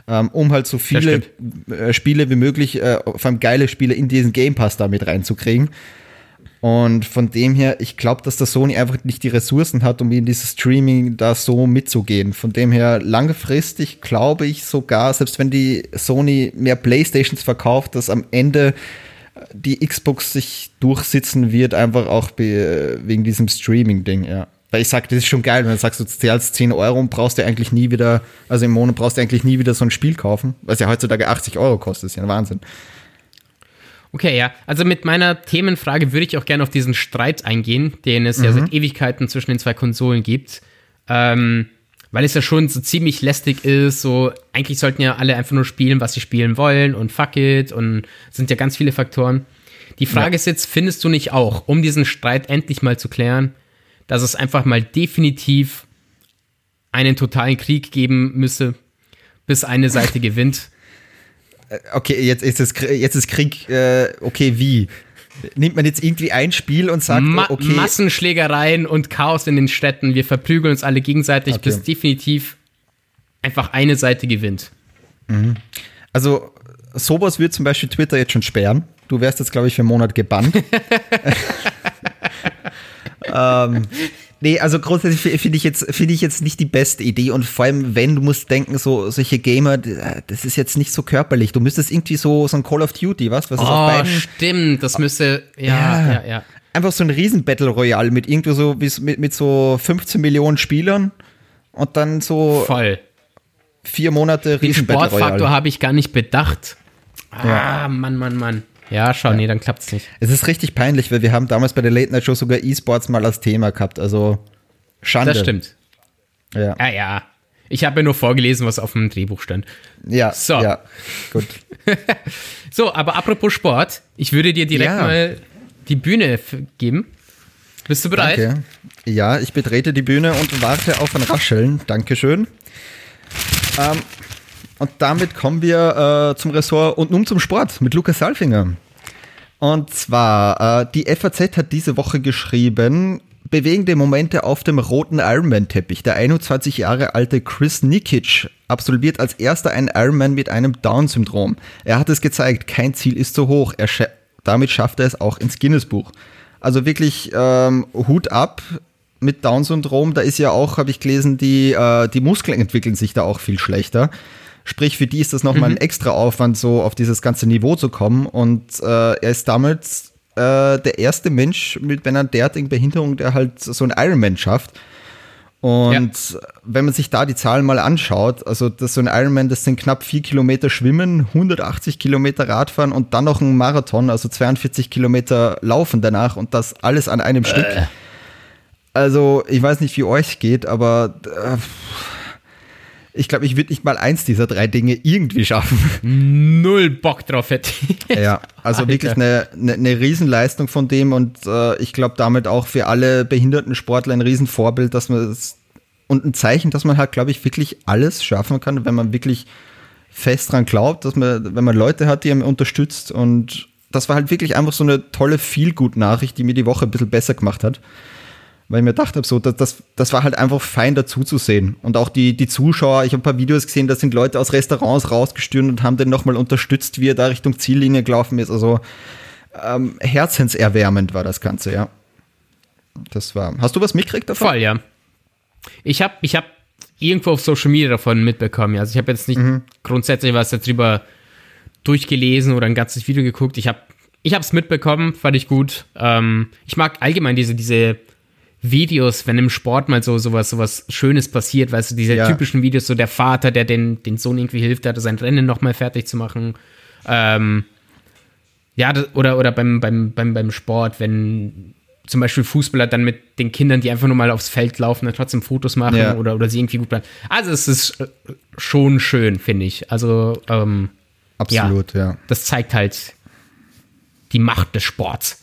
ähm, um halt so viele äh, Spiele wie möglich, äh, vor allem geile Spiele in diesen Game Pass damit reinzukriegen. Und von dem her, ich glaube, dass der Sony einfach nicht die Ressourcen hat, um in dieses Streaming da so mitzugehen. Von dem her, langfristig glaube ich sogar, selbst wenn die Sony mehr Playstations verkauft, dass am Ende die Xbox sich durchsitzen wird, einfach auch be- wegen diesem Streaming-Ding, ja. Weil ich sag, das ist schon geil, wenn du sagst, du zahlst 10 Euro und brauchst du eigentlich nie wieder, also im Monat brauchst du eigentlich nie wieder so ein Spiel kaufen, was ja heutzutage 80 Euro kostet, ist ja ein Wahnsinn. Okay, ja. Also mit meiner Themenfrage würde ich auch gerne auf diesen Streit eingehen, den es mhm. ja seit Ewigkeiten zwischen den zwei Konsolen gibt. Ähm, weil es ja schon so ziemlich lästig ist. So, eigentlich sollten ja alle einfach nur spielen, was sie spielen wollen und fuck it und sind ja ganz viele Faktoren. Die Frage ja. ist jetzt, findest du nicht auch, um diesen Streit endlich mal zu klären, dass es einfach mal definitiv einen totalen Krieg geben müsse, bis eine Seite gewinnt? Äh, okay, jetzt ist, es, jetzt ist Krieg, äh, okay, wie? Nimmt man jetzt irgendwie ein Spiel und sagt, Ma okay. Massenschlägereien und Chaos in den Städten, wir verprügeln uns alle gegenseitig, okay. bis definitiv einfach eine Seite gewinnt. Mhm. Also, sowas wird zum Beispiel Twitter jetzt schon sperren. Du wärst jetzt, glaube ich, für einen Monat gebannt. ähm, Nee, also grundsätzlich finde ich jetzt finde ich jetzt nicht die beste Idee und vor allem wenn du musst denken so solche Gamer, das ist jetzt nicht so körperlich. Du müsstest irgendwie so so ein Call of Duty, was? was oh, auf beiden, stimmt, das müsste ja, ja, ja, ja. Einfach so ein riesen Battle Royale mit irgendwie so mit, mit so 15 Millionen Spielern und dann so voll vier Monate riesen Den Sportfaktor habe ich gar nicht bedacht. Ah, ja. Mann, Mann, Mann. Ja, schau, ja. nee, dann klappt's nicht. Es ist richtig peinlich, weil wir haben damals bei der Late Night Show sogar E-Sports mal als Thema gehabt. Also Schande. Das stimmt. Ja, ja. ja. Ich habe ja nur vorgelesen, was auf dem Drehbuch stand. Ja, so. ja, gut. so, aber apropos Sport, ich würde dir direkt ja. mal die Bühne geben. Bist du bereit? Danke. Ja, ich betrete die Bühne und warte auf ein Rascheln. Dankeschön. Ähm, und damit kommen wir äh, zum Ressort und nun zum Sport mit Lukas Salfinger. Und zwar, äh, die FAZ hat diese Woche geschrieben, bewegende Momente auf dem roten Ironman-Teppich. Der 21 Jahre alte Chris Nikic absolviert als erster einen Ironman mit einem Down-Syndrom. Er hat es gezeigt, kein Ziel ist zu hoch. Scha damit schafft er es auch ins Guinness-Buch. Also wirklich ähm, Hut ab mit Down-Syndrom. Da ist ja auch, habe ich gelesen, die, äh, die Muskeln entwickeln sich da auch viel schlechter. Sprich, für die ist das nochmal mhm. ein extra Aufwand, so auf dieses ganze Niveau zu kommen. Und äh, er ist damit äh, der erste Mensch mit einer derartigen Behinderung, der halt so ein Ironman schafft. Und ja. wenn man sich da die Zahlen mal anschaut, also das so ein Ironman, das sind knapp vier Kilometer Schwimmen, 180 Kilometer Radfahren und dann noch ein Marathon, also 42 Kilometer Laufen danach und das alles an einem äh. Stück. Also ich weiß nicht, wie euch geht, aber äh, ich glaube, ich würde nicht mal eins dieser drei Dinge irgendwie schaffen. Null Bock drauf hätte ich. Ja, also Alter. wirklich eine, eine, eine Riesenleistung von dem und äh, ich glaube damit auch für alle behinderten Sportler ein Riesenvorbild, dass man es und ein Zeichen, dass man halt, glaube ich, wirklich alles schaffen kann, wenn man wirklich fest dran glaubt, dass man, wenn man Leute hat, die einem unterstützt und das war halt wirklich einfach so eine tolle Feelgood-Nachricht, die mir die Woche ein bisschen besser gemacht hat weil ich mir gedacht habe, so, das, das, das war halt einfach fein dazu zu sehen. Und auch die, die Zuschauer, ich habe ein paar Videos gesehen, da sind Leute aus Restaurants rausgestürmt und haben den nochmal unterstützt, wie er da Richtung Ziellinie gelaufen ist. Also ähm, herzenserwärmend war das Ganze, ja. Das war. Hast du was mitgekriegt davon? Voll, ja. Ich habe ich hab irgendwo auf Social Media davon mitbekommen. Also ich habe jetzt nicht mhm. grundsätzlich was darüber durchgelesen oder ein ganzes Video geguckt. Ich habe ich es mitbekommen, fand ich gut. Ähm, ich mag allgemein diese, diese Videos, wenn im Sport mal so sowas sowas Schönes passiert, weißt du, diese ja. typischen Videos, so der Vater, der den, den Sohn irgendwie hilft, der sein Rennen nochmal fertig zu machen. Ähm, ja, oder, oder beim, beim, beim, beim Sport, wenn zum Beispiel Fußballer dann mit den Kindern, die einfach nur mal aufs Feld laufen, dann trotzdem Fotos machen ja. oder, oder sie irgendwie gut bleiben. Also es ist äh, schon schön, finde ich. Also ähm, absolut, ja, ja. Das zeigt halt die Macht des Sports.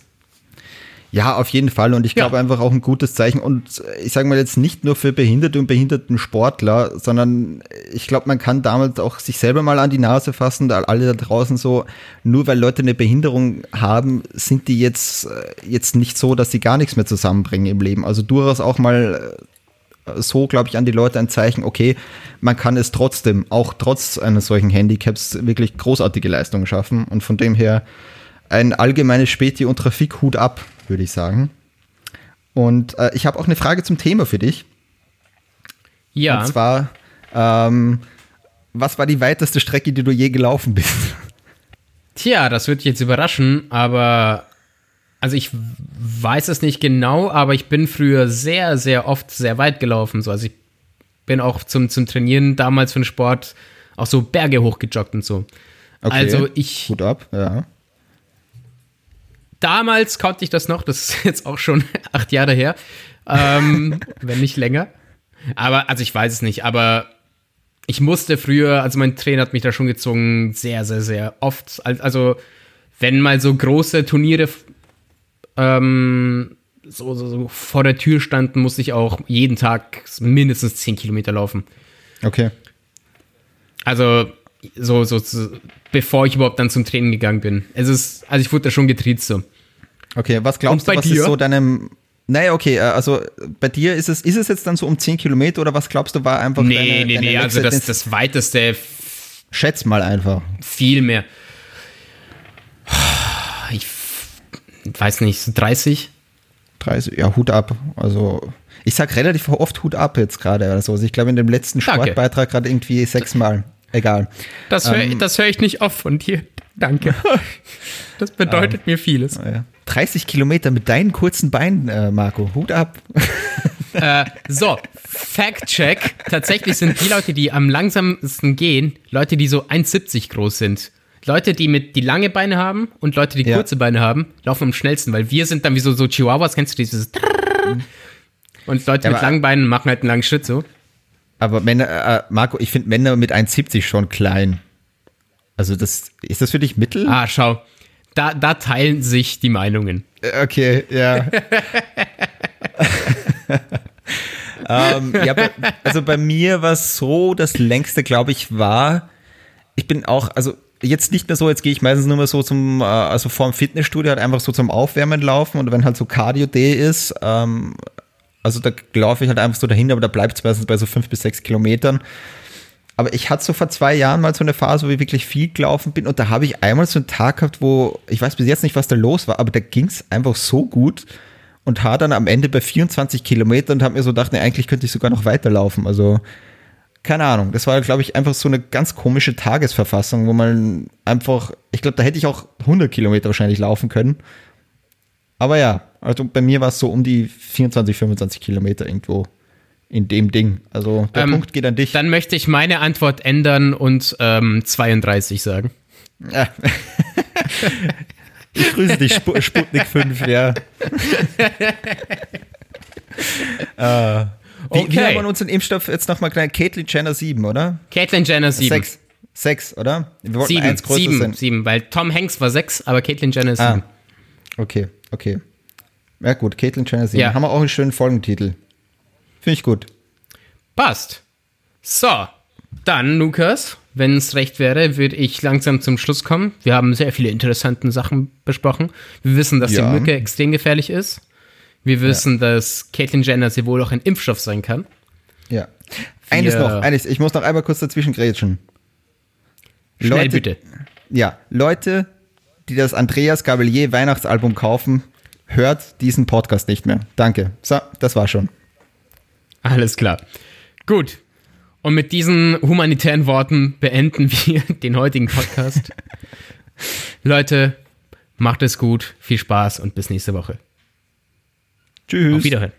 Ja, auf jeden Fall. Und ich glaube ja. einfach auch ein gutes Zeichen. Und ich sage mal jetzt nicht nur für Behinderte und behinderten Sportler, sondern ich glaube, man kann damit auch sich selber mal an die Nase fassen, da alle da draußen so, nur weil Leute eine Behinderung haben, sind die jetzt, äh, jetzt nicht so, dass sie gar nichts mehr zusammenbringen im Leben. Also durchaus auch mal äh, so, glaube ich, an die Leute ein Zeichen, okay, man kann es trotzdem, auch trotz eines solchen Handicaps, wirklich großartige Leistungen schaffen. Und von dem her ein allgemeines Späti- und Trafikhut ab würde ich sagen. Und äh, ich habe auch eine Frage zum Thema für dich. Ja. Und zwar, ähm, was war die weiteste Strecke, die du je gelaufen bist? Tja, das wird jetzt überraschen, aber also ich weiß es nicht genau, aber ich bin früher sehr, sehr oft sehr weit gelaufen. So. Also ich bin auch zum, zum Trainieren damals für den Sport auch so Berge hochgejoggt und so. Okay, also ich. Gut ab, ja damals konnte ich das noch, das ist jetzt auch schon acht Jahre her, ähm, wenn nicht länger. Aber, also ich weiß es nicht, aber ich musste früher, also mein Trainer hat mich da schon gezwungen, sehr, sehr, sehr oft. Also, wenn mal so große Turniere ähm, so, so, so vor der Tür standen, musste ich auch jeden Tag mindestens 10 Kilometer laufen. Okay. Also, so, so, so, bevor ich überhaupt dann zum Training gegangen bin. Es ist, also ich wurde da schon getriezt so. Okay, was glaubst du, was dir? ist so deinem. Naja, okay, äh, also bei dir ist es, ist es jetzt dann so um 10 Kilometer oder was glaubst du, war einfach Nee, deine, nee, deine nee, also das, das weiteste Schätz mal einfach. viel mehr. Ich weiß nicht, so 30? 30, ja, Hut ab. Also, ich sag relativ oft Hut ab jetzt gerade. Also, ich glaube, in dem letzten. Sportbeitrag gerade irgendwie sechsmal. Egal. Das höre Ähm. hör ich nicht oft von dir. Danke. Das bedeutet mir vieles. Ja. 30 Kilometer mit deinen kurzen Beinen, äh, Marco. Hut ab. Äh, so, Fact-Check. Tatsächlich sind die Leute, die am langsamsten gehen, Leute, die so 1,70 groß sind. Leute, die mit die lange Beine haben und Leute, die Ja. kurze Beine haben, laufen am schnellsten, weil wir sind dann wie so, so Chihuahuas, kennst du dieses und Leute Ja, mit langen Beinen machen halt einen langen Schritt so. Aber Männer, äh, Marco, ich finde Männer mit 1,70 schon klein. Also, das, ist das für dich Mittel? Ah, schau. Da, da teilen sich die Meinungen. Äh, Okay, ja. ähm, ja, also bei mir war es so, das längste, glaube ich, war, ich bin auch, also jetzt nicht mehr so, jetzt gehe ich meistens nur mehr so zum, äh, also vorm Fitnessstudio halt einfach so zum Aufwärmen laufen und wenn halt so Cardio-Day ist, ähm, also da laufe ich halt einfach so dahin, aber da bleibt es meistens bei so fünf bis sechs Kilometern. Aber ich hatte so vor zwei Jahren mal so eine Phase, wo ich wirklich viel gelaufen bin und da habe ich einmal so einen Tag gehabt, wo ich weiß bis jetzt nicht, was da los war, aber da ging es einfach so gut und war dann am Ende bei 24 Kilometern und habe mir so gedacht, nee, eigentlich könnte ich sogar noch weiterlaufen. Also keine Ahnung, das war, glaube ich, einfach so eine ganz komische Tagesverfassung, wo man einfach, ich glaube, da hätte ich auch 100 Kilometer wahrscheinlich laufen können. Aber ja, also bei mir war es so um die 24, 25 Kilometer irgendwo in dem Ding. Also der Ähm, Punkt geht an dich. Dann möchte ich meine Antwort ändern und ähm, 32 sagen. Ja. Ich grüße dich, Sp Sputnik 5, ja. äh, wie, wie Okay. haben wir unseren Impfstoff jetzt nochmal klein? Caitlyn Jenner 7, oder? Caitlyn Jenner 7. 6. 6, oder? Wir wollten Sieben, eins größer sieben, sein. sieben, weil Tom Hanks war sechs, aber Caitlyn Jenner ist Ah, sieben. okay, okay. Ja gut, Caitlyn Jenner 7. Ja. Haben wir auch einen schönen Folgentitel. Finde ich gut. Passt. So, dann, Lukas, wenn es recht wäre, würde ich langsam zum Schluss kommen. Wir haben sehr viele interessante Sachen besprochen. Wir wissen, dass Ja. die Mücke extrem gefährlich ist. Wir wissen, dass Caitlyn Jenner sie wohl auch ein Impfstoff sein kann. Ja. Eines Wir- noch, eines, ich muss noch einmal kurz dazwischen grätschen. Schnell Leute- bitte. Ja, Leute, die das Andreas Gabelier Weihnachtsalbum kaufen, hört diesen Podcast nicht mehr. Danke. So, das war schon. Alles klar. Gut. Und mit diesen humanitären Worten beenden wir den heutigen Podcast. Leute, macht es gut, viel Spaß und bis nächste Woche. Tschüss. Auf Wiederhören.